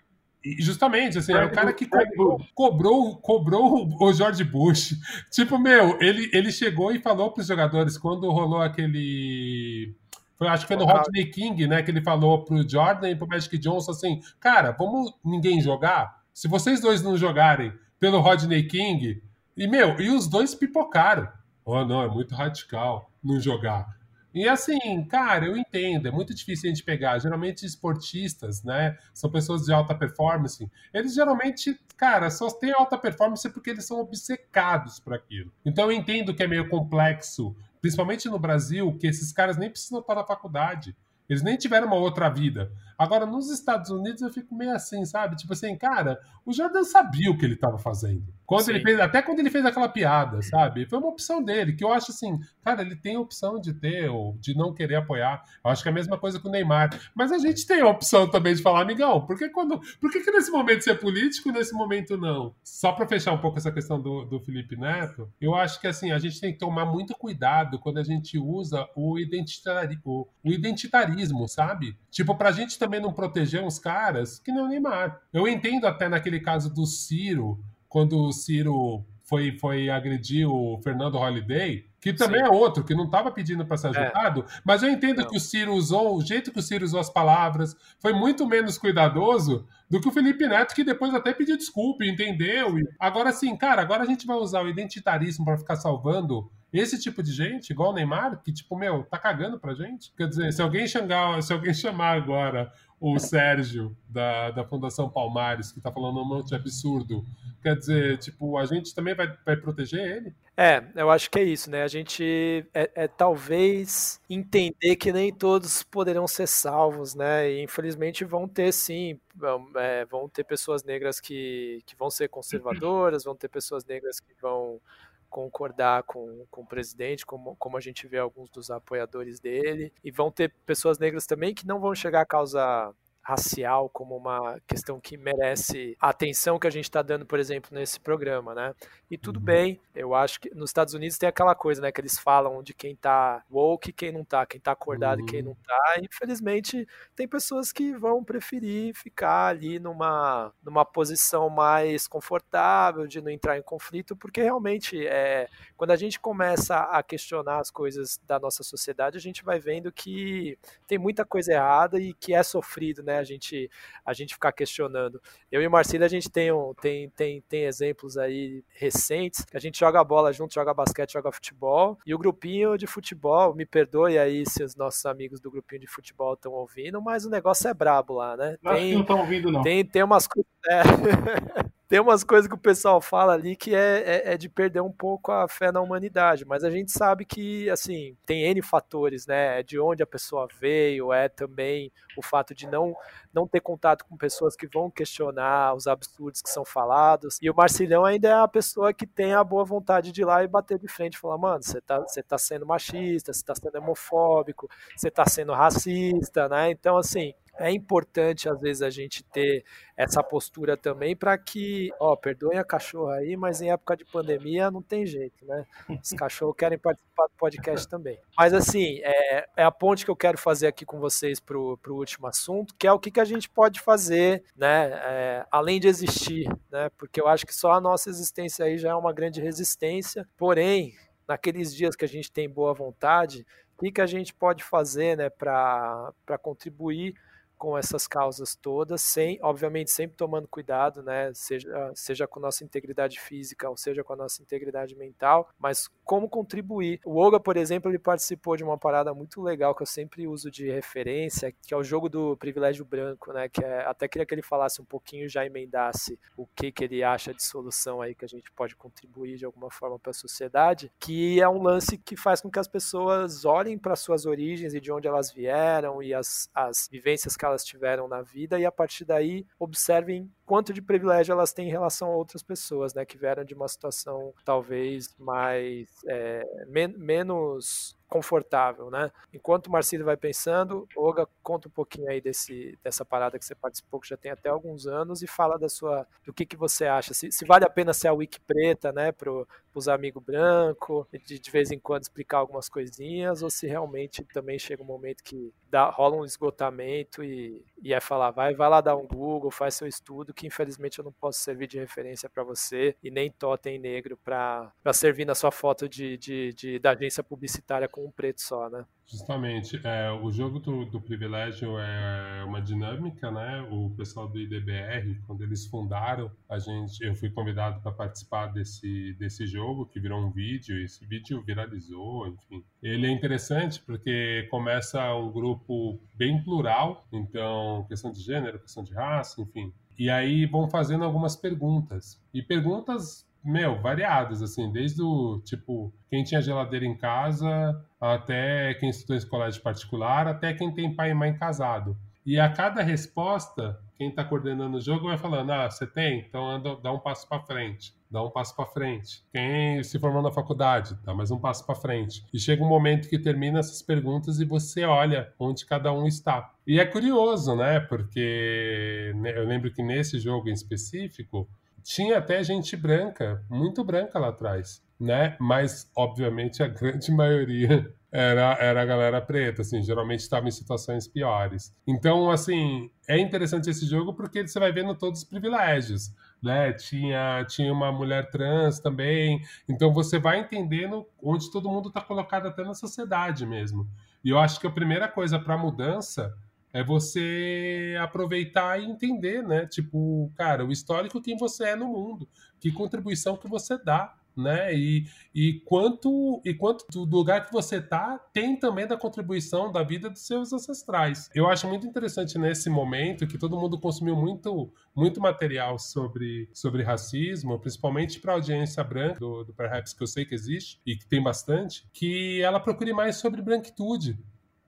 Justamente, assim, é o cara que cobrou, cobrou, cobrou o George Bush. Tipo, meu, ele, ele chegou e falou para os jogadores quando rolou aquele. Foi, acho que foi no Rodney King, né? Que ele falou pro Jordan e pro Magic Johnson assim: Cara, vamos ninguém jogar? Se vocês dois não jogarem pelo Rodney King. E, meu, e os dois pipocaram. Oh, não, é muito radical não jogar. E assim, cara, eu entendo, é muito difícil a gente pegar. Geralmente, esportistas, né? São pessoas de alta performance. Eles geralmente, cara, só têm alta performance porque eles são obcecados por aquilo. Então, eu entendo que é meio complexo, principalmente no Brasil, que esses caras nem precisam estar na faculdade. Eles nem tiveram uma outra vida. Agora, nos Estados Unidos, eu fico meio assim, sabe? Tipo assim, cara, o Jordan sabia o que ele estava fazendo. Quando ele fez, até quando ele fez aquela piada, sabe? Foi uma opção dele, que eu acho assim, cara, ele tem a opção de ter ou de não querer apoiar. Eu acho que é a mesma coisa com o Neymar. Mas a gente tem a opção também de falar, amigão, por que, quando, por que, que nesse momento você é político e nesse momento não? Só para fechar um pouco essa questão do, do Felipe Neto, eu acho que assim, a gente tem que tomar muito cuidado quando a gente usa o, identitari, o, o identitarismo, sabe? Tipo, pra gente também não proteger uns caras que não Neymar. Eu entendo até naquele caso do Ciro, quando o Ciro foi, foi agredir o Fernando Holliday, que também Sim. é outro, que não estava pedindo para ser é. ajudado, é. mas eu entendo não. que o Ciro usou, o jeito que o Ciro usou as palavras, foi muito menos cuidadoso do que o Felipe Neto, que depois até pediu desculpa, entendeu? E agora sim, cara, agora a gente vai usar o identitarismo para ficar salvando esse tipo de gente, igual o Neymar, que, tipo, meu, tá cagando pra gente. Quer dizer, se alguém chamar, se alguém chamar agora o Sérgio da, da Fundação Palmares, que está falando um monte de absurdo. Quer dizer, tipo, a gente também vai, vai proteger ele? É, eu acho que é isso, né? A gente é, é talvez entender que nem todos poderão ser salvos, né? E infelizmente vão ter sim, vão, é, vão ter pessoas negras que, que vão ser conservadoras, vão ter pessoas negras que vão concordar com, com o presidente, como, como a gente vê alguns dos apoiadores dele, e vão ter pessoas negras também que não vão chegar a causar racial como uma questão que merece a atenção que a gente está dando, por exemplo, nesse programa, né? E tudo uhum. bem, eu acho que nos Estados Unidos tem aquela coisa, né, que eles falam de quem tá woke e quem não tá, quem tá acordado uhum. e quem não uhum. tá. E, infelizmente, tem pessoas que vão preferir ficar ali numa, numa posição mais confortável, de não entrar em conflito, porque realmente é, quando a gente começa a questionar as coisas da nossa sociedade, a gente vai vendo que tem muita coisa errada e que é sofrido, né? Né? A gente, a gente ficar questionando. Eu e o Marcelo, a gente tem, um, tem, tem, tem exemplos aí recentes, que a gente joga bola junto, joga basquete, joga futebol, e o grupinho de futebol, me perdoe aí se os nossos amigos do grupinho de futebol estão ouvindo, mas o negócio é brabo lá, né? Tem, não estão ouvindo, não. Tem, tem umas coisas. É. tem umas coisas que o pessoal fala ali que é, é, é, de perder um pouco a fé na humanidade, mas a gente sabe que, assim, tem N fatores, né? É de onde a pessoa veio, é também o fato de não, não ter contato com pessoas que vão questionar os absurdos que são falados. E o Marcilhão ainda é a pessoa que tem a boa vontade de ir lá e bater de frente e falar: mano, você tá, você tá sendo machista, você tá sendo homofóbico, você tá sendo racista, né? Então, assim, é importante às vezes a gente ter essa postura também para que, ó, perdoem a cachorra aí, mas em época de pandemia não tem jeito, né? Os cachorros querem participar do podcast também. Mas assim, é, é a ponte que eu quero fazer aqui com vocês para o último assunto, que é o que, que a gente pode fazer, né? É, além de existir, né? Porque eu acho que só a nossa existência aí já é uma grande resistência. Porém, naqueles dias que a gente tem boa vontade, o que, que a gente pode fazer, né, para contribuir com essas causas todas, sem, obviamente, sempre tomando cuidado, né, seja, seja com nossa integridade física ou seja com a nossa integridade mental, mas como contribuir. O Olga, por exemplo, ele participou de uma parada muito legal que eu sempre uso de referência, que é o jogo do privilégio branco, né, que é, até queria que ele falasse um pouquinho, já emendasse o que, que ele acha de solução aí que a gente pode contribuir de alguma forma para a sociedade, que é um lance que faz com que as pessoas olhem para suas origens e de onde elas vieram e as, as vivências que elas tiveram na vida e a partir daí observem quanto de privilégio elas têm em relação a outras pessoas, né, que vieram de uma situação talvez mais é, men menos confortável, né? Enquanto o Marcelo vai pensando, Olga conta um pouquinho aí desse, dessa parada que você participou, que já tem até alguns anos, e fala da sua, do que, que você acha, se, se vale a pena ser a wiki preta, né, pro, pros amigos branco, de, de vez em quando explicar algumas coisinhas, ou se realmente também chega um momento que dá, rola um esgotamento e, e é falar, vai, vai lá dar um Google, faz seu estudo, que infelizmente eu não posso servir de referência para você, e nem totem negro para servir na sua foto de, de, de, da agência publicitária com um preto só, né? Justamente, é, o jogo do, do, privilégio é uma dinâmica, né? O pessoal do IDBR, quando eles fundaram, a gente, eu fui convidado para participar desse, desse jogo que virou um vídeo. Esse vídeo viralizou, enfim. Ele é interessante porque começa um grupo bem plural, então questão de gênero, questão de raça, enfim. E aí vão fazendo algumas perguntas e perguntas meu, variadas, assim, desde o tipo, quem tinha geladeira em casa, até quem estudou em colégio particular, até quem tem pai e mãe casado. E a cada resposta, quem está coordenando o jogo vai falando: ah, você tem? Então anda, dá um passo para frente, dá um passo para frente. Quem se formou na faculdade, dá mais um passo para frente. E chega um momento que termina essas perguntas e você olha onde cada um está. E é curioso, né? Porque né, eu lembro que nesse jogo em específico, tinha até gente branca, muito branca lá atrás, né? Mas, obviamente, a grande maioria era, era a galera preta, assim, geralmente estava em situações piores. Então, assim, é interessante esse jogo porque você vai vendo todos os privilégios, né? Tinha, tinha uma mulher trans também, então você vai entendendo onde todo mundo está colocado até na sociedade mesmo. E eu acho que a primeira coisa para mudança é você aproveitar e entender, né? Tipo, cara, o histórico quem você é no mundo, que contribuição que você dá, né? E, e quanto e quanto do lugar que você tá tem também da contribuição da vida dos seus ancestrais. Eu acho muito interessante nesse momento que todo mundo consumiu muito muito material sobre, sobre racismo, principalmente para a audiência branca do, do Perhaps que eu sei que existe e que tem bastante, que ela procure mais sobre branquitude,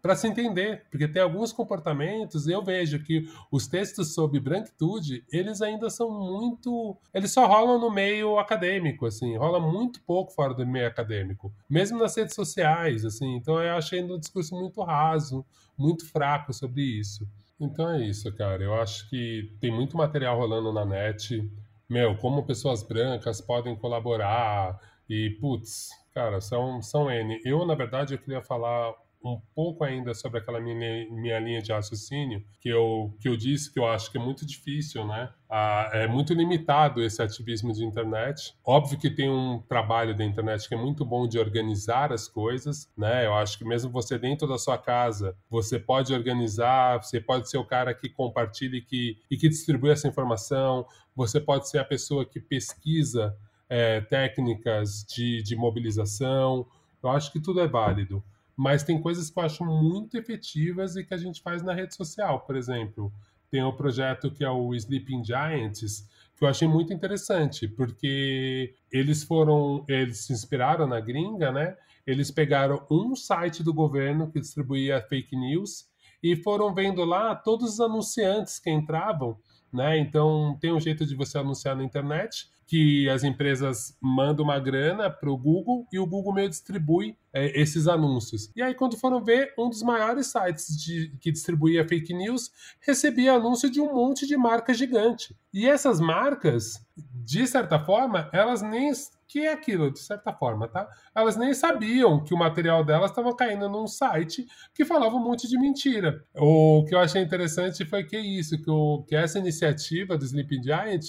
para se entender, porque tem alguns comportamentos, eu vejo que os textos sobre branquitude, eles ainda são muito, eles só rolam no meio acadêmico, assim, rola muito pouco fora do meio acadêmico, mesmo nas redes sociais, assim, então eu achei um discurso muito raso, muito fraco sobre isso. Então é isso, cara, eu acho que tem muito material rolando na net, meu, como pessoas brancas podem colaborar, e, putz, cara, são, são N. Eu, na verdade, eu queria falar um pouco ainda sobre aquela minha, minha linha de raciocínio que eu, que eu disse que eu acho que é muito difícil, né? Ah, é muito limitado esse ativismo de internet. Óbvio que tem um trabalho da internet que é muito bom de organizar as coisas, né? Eu acho que mesmo você dentro da sua casa, você pode organizar, você pode ser o cara que compartilha e que, e que distribui essa informação, você pode ser a pessoa que pesquisa é, técnicas de, de mobilização. Eu acho que tudo é válido. Mas tem coisas que eu acho muito efetivas e que a gente faz na rede social. Por exemplo, tem um projeto que é o Sleeping Giants, que eu achei muito interessante, porque eles foram, eles se inspiraram na gringa, né? Eles pegaram um site do governo que distribuía fake news e foram vendo lá todos os anunciantes que entravam, né? Então tem um jeito de você anunciar na internet que as empresas mandam uma grana para o Google e o Google meio distribui é, esses anúncios. E aí, quando foram ver, um dos maiores sites de, que distribuía fake news recebia anúncio de um monte de marca gigante. E essas marcas, de certa forma, elas nem que é aquilo, de certa forma, tá? Elas nem sabiam que o material delas estava caindo num site que falava um monte de mentira. O que eu achei interessante foi que isso, que, o, que essa iniciativa do Sleeping Giant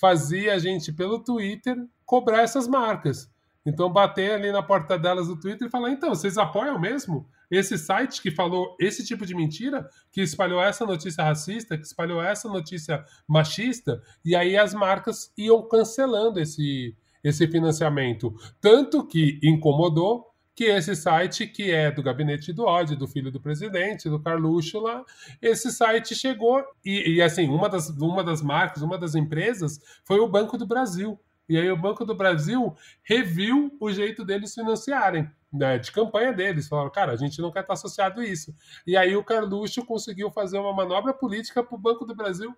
fazia a gente, pelo Twitter, cobrar essas marcas. Então, bater ali na porta delas do Twitter e falar: então, vocês apoiam mesmo esse site que falou esse tipo de mentira, que espalhou essa notícia racista, que espalhou essa notícia machista, e aí as marcas iam cancelando esse, esse financiamento. Tanto que incomodou que esse site, que é do gabinete do ódio, do filho do presidente, do Carluxo lá, esse site chegou e, e, assim, uma das, uma das marcas, uma das empresas foi o Banco do Brasil. E aí o Banco do Brasil reviu o jeito deles financiarem, né, de campanha deles. Falaram, cara, a gente não quer estar associado a isso. E aí o Carluxo conseguiu fazer uma manobra política para o Banco do Brasil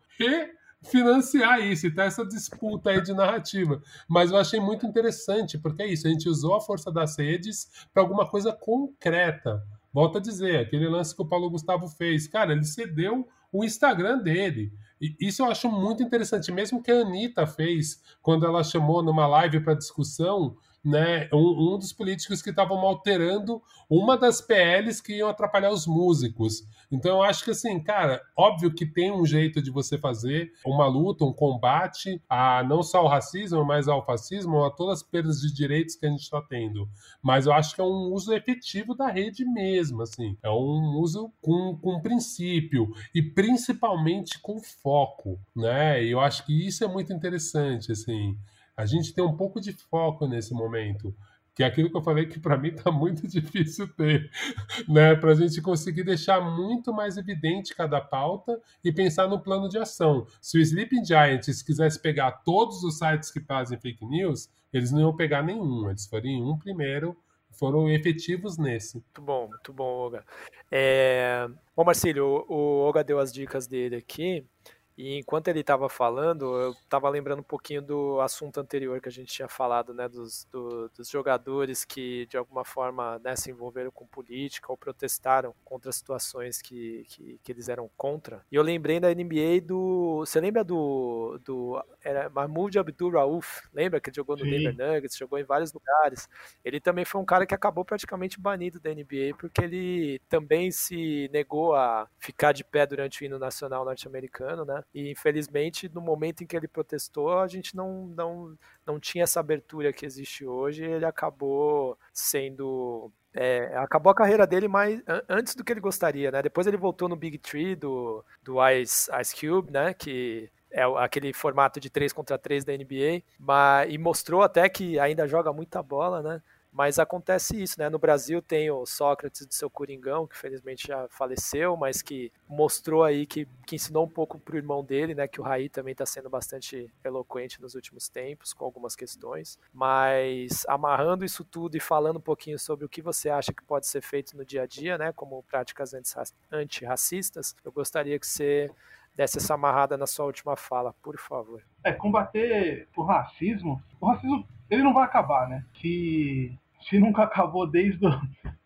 financiar isso e ter essa disputa aí de narrativa. Mas eu achei muito interessante, porque é isso, a gente usou a força das redes para alguma coisa concreta. Volto a dizer, aquele lance que o Paulo Gustavo fez, cara, ele cedeu o Instagram dele. E isso eu acho muito interessante, mesmo que a Anitta fez quando ela chamou numa live para discussão né, um, um dos políticos que estavam alterando uma das PLs que iam atrapalhar os músicos. Então eu acho que assim, cara, óbvio que tem um jeito de você fazer uma luta, um combate a não só ao racismo, mas ao fascismo, a todas as perdas de direitos que a gente está tendo. Mas eu acho que é um uso efetivo da rede mesmo, assim. É um uso com, com princípio e principalmente com foco, né? E eu acho que isso é muito interessante, assim. A gente tem um pouco de foco nesse momento, que é aquilo que eu falei que para mim está muito difícil ter, né? Para a gente conseguir deixar muito mais evidente cada pauta e pensar no plano de ação. Se o Sleeping Giants quisesse pegar todos os sites que fazem fake news, eles não iam pegar nenhum, eles fariam um primeiro foram efetivos nesse. Muito bom, muito bom, Olga. É... Bom, Marcílio, o Olga deu as dicas dele aqui. E enquanto ele estava falando, eu estava lembrando um pouquinho do assunto anterior que a gente tinha falado, né, dos, do, dos jogadores que de alguma forma né, se envolveram com política ou protestaram contra situações que, que, que, eles eram contra. E eu lembrei da NBA do. Você lembra do. do era Mahmoud Abdul Rauf? Lembra que ele jogou no Sim. Denver Nuggets, jogou em vários lugares? Ele também foi um cara que acabou praticamente banido da NBA porque ele também se negou a ficar de pé durante o hino nacional norte-americano, né? E infelizmente, no momento em que ele protestou, a gente não, não, não tinha essa abertura que existe hoje. ele acabou sendo é, acabou a carreira dele mais antes do que ele gostaria, né? Depois ele voltou no Big Tree do, do Ice, Ice Cube, né? Que é aquele formato de 3 contra 3 da NBA, mas, e mostrou até que ainda joga muita bola, né? Mas acontece isso, né? No Brasil tem o Sócrates do seu Coringão, que felizmente já faleceu, mas que mostrou aí que, que ensinou um pouco pro irmão dele, né? Que o Raí também está sendo bastante eloquente nos últimos tempos, com algumas questões. Mas amarrando isso tudo e falando um pouquinho sobre o que você acha que pode ser feito no dia a dia, né? Como práticas antirracistas, eu gostaria que você desse essa amarrada na sua última fala, por favor. É, combater o racismo. O racismo ele não vai acabar, né? Se, se nunca acabou desde o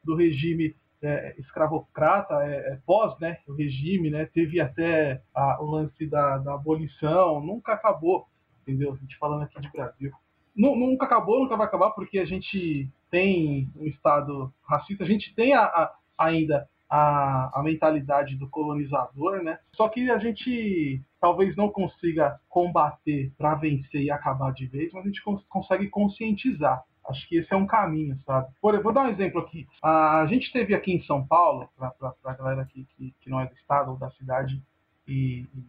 do regime é, escravocrata, é, é, pós né, o regime, né, teve até a, o lance da, da, abolição, nunca acabou, entendeu? A gente falando aqui de Brasil. nunca acabou, nunca vai acabar, porque a gente tem um Estado racista, a gente tem a, a ainda a, a mentalidade do colonizador, né? Só que a gente talvez não consiga combater para vencer e acabar de vez, mas a gente cons consegue conscientizar. Acho que esse é um caminho, sabe? Por, vou dar um exemplo aqui. A gente teve aqui em São Paulo, para a galera aqui que, que não é do estado ou da cidade e, e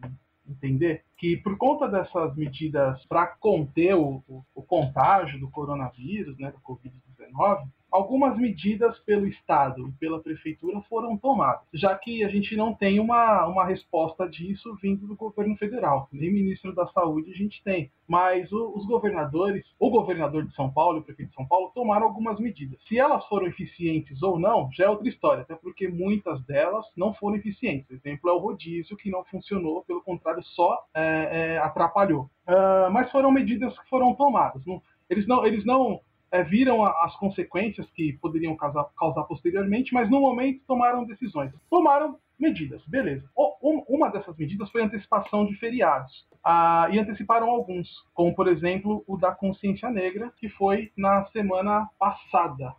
entender, que por conta dessas medidas para conter o, o, o, contágio do coronavírus, né, do Covid-19, algumas medidas pelo Estado e pela Prefeitura foram tomadas, já que a gente não tem uma, uma resposta disso vindo do governo federal. Nem ministro da Saúde a gente tem. Mas o, os governadores, o governador de São Paulo e o prefeito de São Paulo tomaram algumas medidas. Se elas foram eficientes ou não, já é outra história, até porque muitas delas não foram eficientes. Exemplo é o rodízio, que não funcionou, pelo contrário, só é, é, atrapalhou. Uh, mas foram medidas que foram tomadas. Não, eles não, eles não é, viram as consequências que poderiam causar, causar, posteriormente, mas no momento tomaram decisões. Tomaram medidas, beleza. O, uma dessas medidas foi a antecipação de feriados. Ah, e anteciparam alguns, como por exemplo o da consciência negra, que foi na semana passada.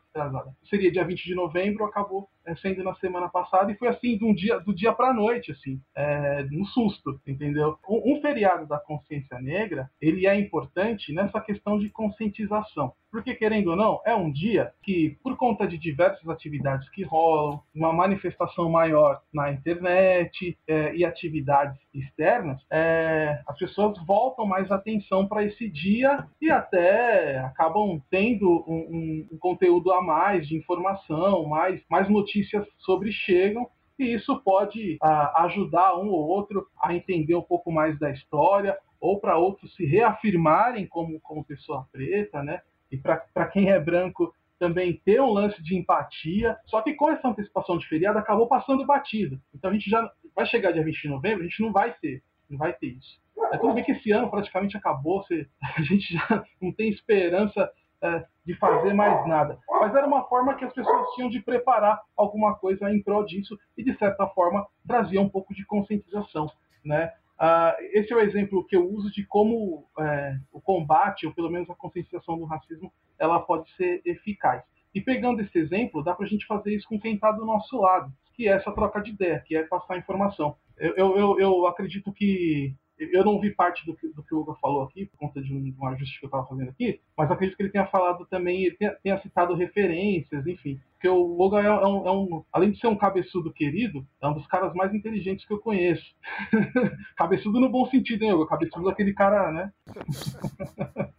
Seria dia 20 de novembro, acabou é, sendo na semana passada, e foi assim, do dia, do dia para a noite, assim, é, no susto, entendeu? Um, um, feriado da consciência negra, ele é importante nessa questão de conscientização. Porque, querendo ou não, é um dia que, por conta de diversas atividades que rolam, uma manifestação maior na internet é, e atividades externas, é, as pessoas voltam mais atenção para esse dia e até acabam tendo um, um, um conteúdo a mais de informação, mais, mais notícias sobre chegam e isso pode ah, ajudar um ou outro a entender um pouco mais da história ou para outros se reafirmarem como, como pessoa preta, né? E para quem é branco também ter um lance de empatia. Só que com essa antecipação de feriado acabou passando batido. Então a gente já vai chegar dia 20 de novembro, a gente não vai ter, não vai ter isso. É tudo bem que esse ano praticamente acabou, a gente já não tem esperança é, de fazer mais nada. Mas era uma forma que as pessoas tinham de preparar alguma coisa em prol disso e, de certa forma, trazia um pouco de conscientização. Né? Uh, esse é o exemplo que eu uso de como é, o combate, ou pelo menos a conscientização do racismo, ela pode ser eficaz. E pegando esse exemplo, dá para a gente fazer isso com quem está do nosso lado, que é essa troca de ideia, que é passar informação. Eu, eu, eu acredito que eu não vi parte do que, do que o Hugo falou aqui, por conta de um, de um ajuste que eu estava fazendo aqui, mas acredito que ele tenha falado também, ele tenha, tenha citado referências, enfim. Porque o Logan é, é, um, é, um, além de ser um cabeçudo querido, é um dos caras mais inteligentes que eu conheço. cabeçudo no bom sentido, hein, Hugo? Cabeçudo daquele cara, né?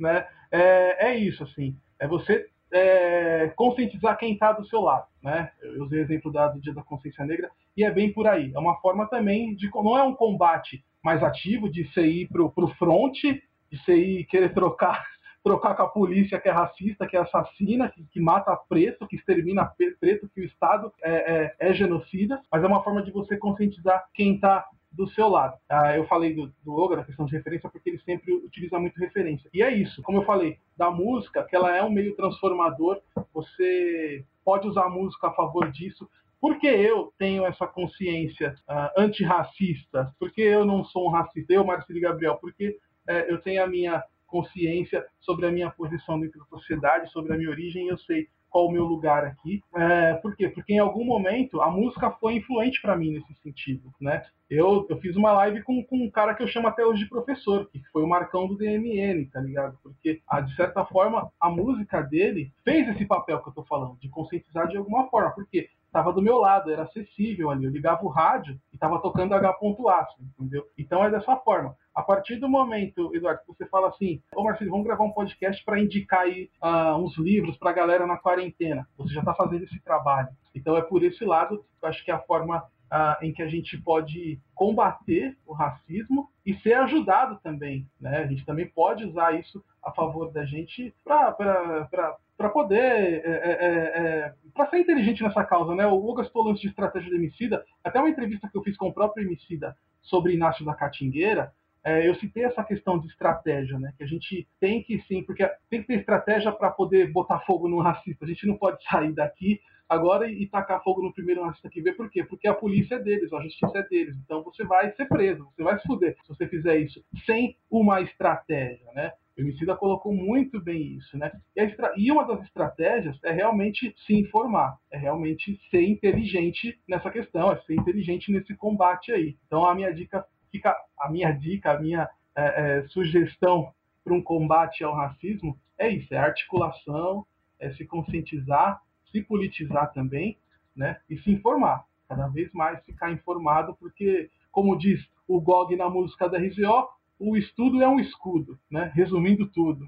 né? É, é isso, assim. É você é, conscientizar quem está do seu lado. Né? Eu usei o exemplo da, do Dia da Consciência Negra, e é bem por aí. É uma forma também de. Não é um combate mais ativo de você ir para o front, de você ir querer trocar trocar com a polícia que é racista, que é assassina, que, que mata preto, que extermina preto, que o Estado é, é, é, genocida, mas é uma forma de você conscientizar quem está do seu lado. Ah, eu falei do, do Oga, da questão de referência, porque ele sempre utiliza muito referência. E é isso, como eu falei, da música, que ela é um meio transformador, você pode usar a música a favor disso, porque eu tenho essa consciência uh, antirracista? Porque eu não sou um racista? Eu, Marcelo Gabriel, porque uh, eu tenho a minha consciência sobre a minha posição dentro da sociedade, sobre a minha origem, eu sei qual o meu lugar aqui. É, por quê? Porque em algum momento a música foi influente para mim nesse sentido, né? Eu, eu fiz uma live com, com um cara que eu chamo até hoje de professor, que foi o Marcão do DMN, tá ligado? Porque, ah, de certa forma, a música dele fez esse papel que eu tô falando, de conscientizar de alguma forma. Porque estava do meu lado, era acessível ali. Eu ligava o rádio e estava tocando H.A, entendeu? Então é dessa forma. A partir do momento, Eduardo, que você fala assim, ô Marcelo, vamos gravar um podcast para indicar aí uh, uns livros para a galera na quarentena. Você já está fazendo esse trabalho. Então é por esse lado, eu acho que é a forma uh, em que a gente pode combater o racismo e ser ajudado também. Né? A gente também pode usar isso a favor da gente para para poder é, é, é, é para ser inteligente nessa causa, né? O Lucas antes de estratégia do Emicida, até uma entrevista que eu fiz com o próprio Emicida sobre Inácio da Catingueira, é, eu citei essa questão de estratégia, né? Que a gente tem que sim, porque tem que ter estratégia para poder botar fogo no racista. A gente não pode sair daqui agora e, e tacar fogo no primeiro racista que vê. Por quê? Porque a polícia é deles, a justiça é deles. Então você vai ser preso, você vai se fuder se você fizer isso sem uma estratégia, né? O Emicida colocou muito bem isso, né? E, e, uma das estratégias é realmente se informar, é realmente ser inteligente nessa questão, é ser inteligente nesse combate aí. Então a minha dica fica, a minha dica, a minha é, é, sugestão para um combate ao racismo é isso, é articulação, é se conscientizar, se politizar também, né? E se informar, cada vez mais ficar informado, porque, como diz o Gog na música da RZO, o estudo é um escudo, né? Resumindo tudo.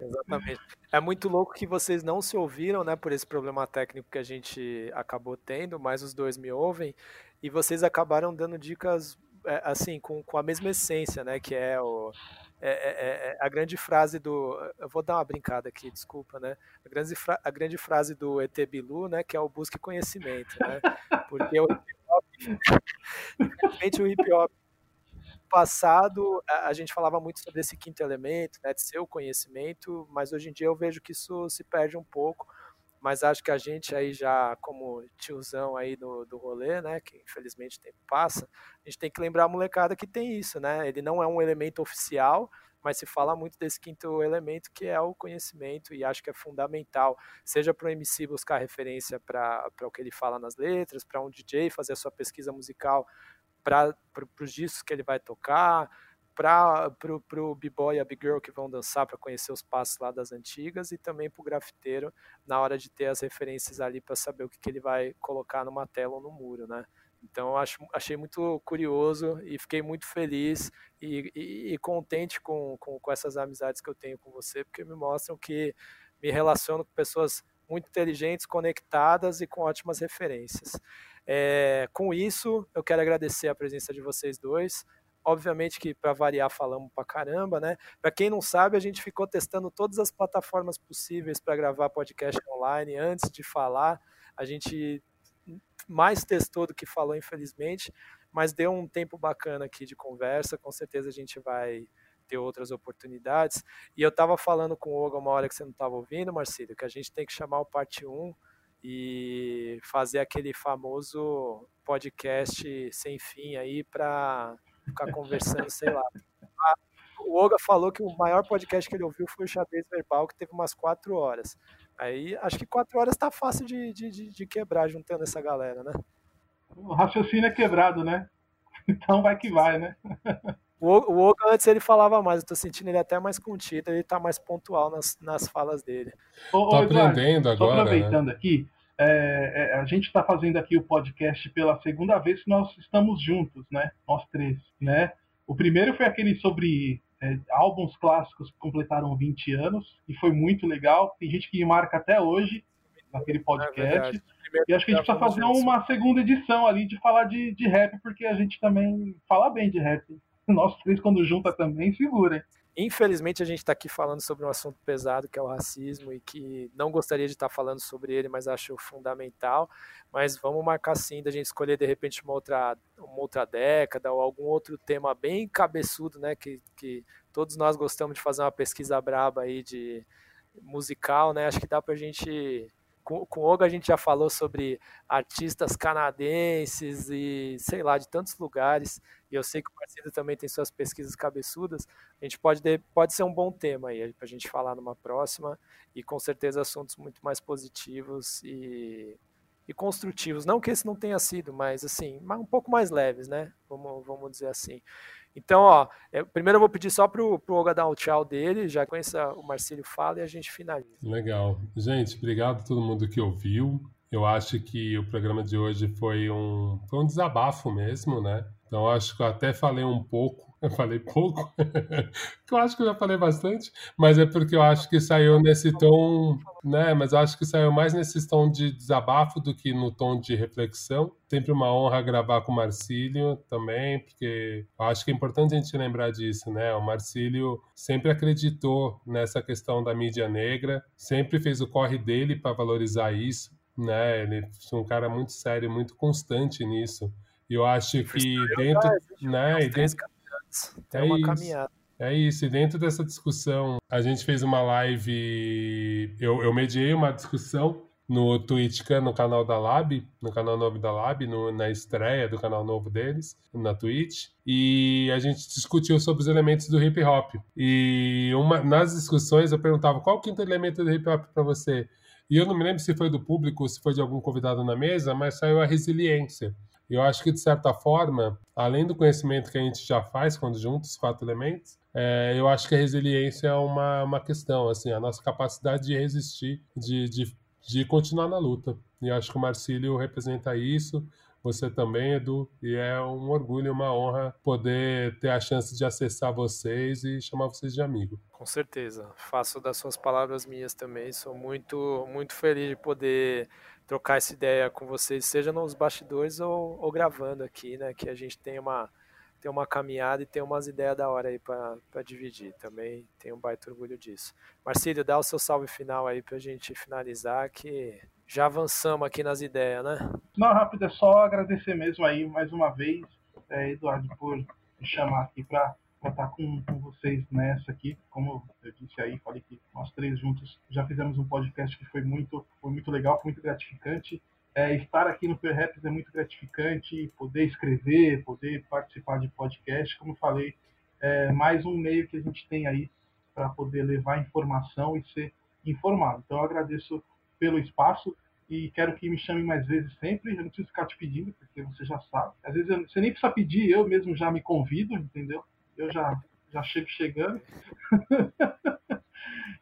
Exatamente. É muito louco que vocês não se ouviram, né, por esse problema técnico que a gente acabou tendo, mas os dois me ouvem, e vocês acabaram dando dicas é, assim, com, com a mesma essência, né, que é o é, é, é, é a grande frase do. Eu vou dar uma brincada aqui, desculpa, né? A grande, fra, a grande frase do ET Bilu, né? Que é o busque conhecimento, né? Porque o hip hop. o hip hop passado a gente falava muito sobre esse quinto elemento, né, de ser o conhecimento, mas hoje em dia eu vejo que isso se perde um pouco. Mas acho que a gente aí já, como tiozão aí do, do rolê, né, que infelizmente o tempo passa, a gente tem que lembrar a molecada que tem isso, né? Ele não é um elemento oficial, mas se fala muito desse quinto elemento que é o conhecimento e acho que é fundamental, seja para o MC buscar referência para o que ele fala nas letras, para um DJ fazer a sua pesquisa musical para os discos que ele vai tocar, para o b-boy e a b-girl que vão dançar para conhecer os passos lá das antigas e também para o grafiteiro na hora de ter as referências ali para saber o que, que ele vai colocar numa tela ou no muro, né? Então acho, achei muito curioso e fiquei muito feliz e, e, e contente com, com, com, essas amizades que eu tenho com você, porque me mostram que me relaciono com pessoas muito inteligentes, conectadas e com ótimas referências. É, com isso, eu quero agradecer a presença de vocês dois. Obviamente que para variar falamos para caramba, né? Para quem não sabe, a gente ficou testando todas as plataformas possíveis para gravar podcast online antes de falar. A gente mais testou do que falou, infelizmente, mas deu um tempo bacana aqui de conversa. Com certeza a gente vai ter outras oportunidades. E eu estava falando com o Olga uma hora que você não estava ouvindo, Marcílio, que a gente tem que chamar o parte 1 e fazer aquele famoso podcast sem fim aí para ficar conversando, sei lá. O Oga falou que o maior podcast que ele ouviu foi o Xadrez Verbal, que teve umas quatro horas. Aí acho que quatro horas tá fácil de, de, de quebrar juntando essa galera, né? O raciocínio é quebrado, né? Então vai que vai, né? O, Oga antes ele falava mais, eu tô sentindo ele até mais contido, ele tá mais pontual nas, nas falas dele. Ô, tá aprendendo agora. Tô aproveitando né? aqui, é, é, a gente está fazendo aqui o podcast pela segunda vez que nós estamos juntos, né? Nós três, né? O primeiro foi aquele sobre é, álbuns clássicos que completaram 20 anos e foi muito legal. Tem gente que me marca até hoje naquele é podcast. É e acho que a gente precisa fazer uma segunda edição ali de falar de, de rap, porque a gente também fala bem de rap nós três, quando junta também, segura. Infelizmente, a gente está aqui falando sobre um assunto pesado, que é o racismo, e que não gostaria de estar tá falando sobre ele, mas acho fundamental. Mas vamos marcar sim da gente escolher, de repente, uma outra, uma outra década ou algum outro tema bem cabeçudo, né? Que, que todos nós gostamos de fazer uma pesquisa braba aí de musical, né? Acho que dá para a gente com, com o Oga a gente já falou sobre artistas canadenses e sei lá, de tantos lugares. E eu sei que o Marcelo também tem suas pesquisas cabeçudas. A gente pode, pode ser um bom tema aí para a gente falar numa próxima. E com certeza assuntos muito mais positivos e, e construtivos. Não que esse não tenha sido, mas assim, um pouco mais leves, né? Vamos, vamos dizer assim. Então, ó, eu, primeiro eu vou pedir só pro, pro Olga dar o tchau dele, já conheça o Marcílio fala e a gente finaliza. Legal. Gente, obrigado a todo mundo que ouviu. Eu acho que o programa de hoje foi um, foi um desabafo mesmo, né? Então acho que eu até falei um pouco, eu falei pouco, eu acho que eu já falei bastante, mas é porque eu acho que saiu nesse tom, né? Mas eu acho que saiu mais nesse tom de desabafo do que no tom de reflexão. Sempre uma honra gravar com o Marcílio também, porque eu acho que é importante a gente lembrar disso, né? O Marcílio sempre acreditou nessa questão da mídia negra, sempre fez o corre dele para valorizar isso, né? Ele é um cara muito sério, muito constante nisso. Eu acho que dentro, né, e dentro é uma isso, caminhada. É isso, e dentro dessa discussão, a gente fez uma live, eu, eu mediei uma discussão no Twitch, no canal da Lab, no canal novo da Lab, no, na estreia do canal novo deles, na Twitch. E a gente discutiu sobre os elementos do hip hop. E uma, nas discussões eu perguntava qual o quinto elemento do hip hop para você? E eu não me lembro se foi do público ou se foi de algum convidado na mesa, mas saiu a resiliência. Eu acho que, de certa forma, além do conhecimento que a gente já faz quando junta os quatro elementos, é, eu acho que a resiliência é uma, uma questão, assim, a nossa capacidade de resistir, de, de, de continuar na luta. E eu acho que o Marcílio representa isso, você também, Edu, e é um orgulho uma honra poder ter a chance de acessar vocês e chamar vocês de amigo. Com certeza, faço das suas palavras minhas também, sou muito, muito feliz de poder trocar essa ideia com vocês, seja nos bastidores ou, ou gravando aqui, né? Que a gente tem uma, tem uma caminhada e tem umas ideias da hora aí para dividir. Também tenho um baita orgulho disso. Marcílio, dá o seu salve final aí para a gente finalizar, que já avançamos aqui nas ideias, né? Não, rápido, é só agradecer mesmo aí mais uma vez, é, Eduardo, por me chamar aqui para para estar com, com vocês nessa aqui. Como eu disse aí, falei que nós três juntos já fizemos um podcast que foi muito, foi muito legal, foi muito gratificante. É, estar aqui no Perhaps é muito gratificante, poder escrever, poder participar de podcast, como falei, é mais um meio que a gente tem aí para poder levar informação e ser informado. Então eu agradeço pelo espaço e quero que me chamem mais vezes sempre. Eu não preciso ficar te pedindo, porque você já sabe. Às vezes eu, você nem precisa pedir, eu mesmo já me convido, entendeu? Eu já, já chego chegando.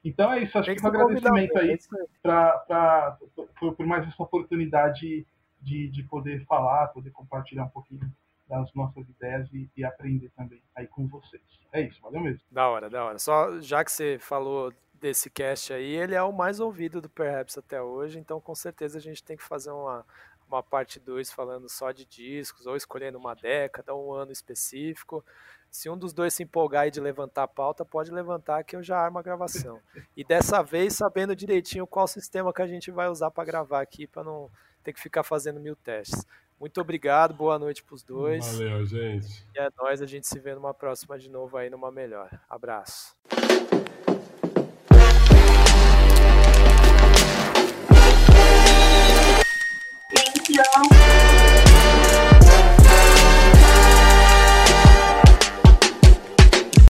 então é isso, acho que um agradecimento aí pra, pra, por, por, mais essa oportunidade de, de poder falar, poder compartilhar um pouquinho das nossas ideias e, e, aprender também aí com vocês. É isso, valeu mesmo. Da hora, da hora. Só já que você falou desse cast aí, ele é o mais ouvido do Perhaps até hoje, então com certeza a gente tem que fazer uma, uma parte 2 falando só de discos, ou escolhendo uma década, um ano específico. Se um dos dois se empolgar e de levantar a pauta, pode levantar que eu já armo a gravação. E dessa vez sabendo direitinho qual sistema que a gente vai usar para gravar aqui, para não ter que ficar fazendo mil testes. Muito obrigado, boa noite para os dois. Valeu, gente. E é nóis, a gente se vê numa próxima de novo aí, numa melhor. Abraço.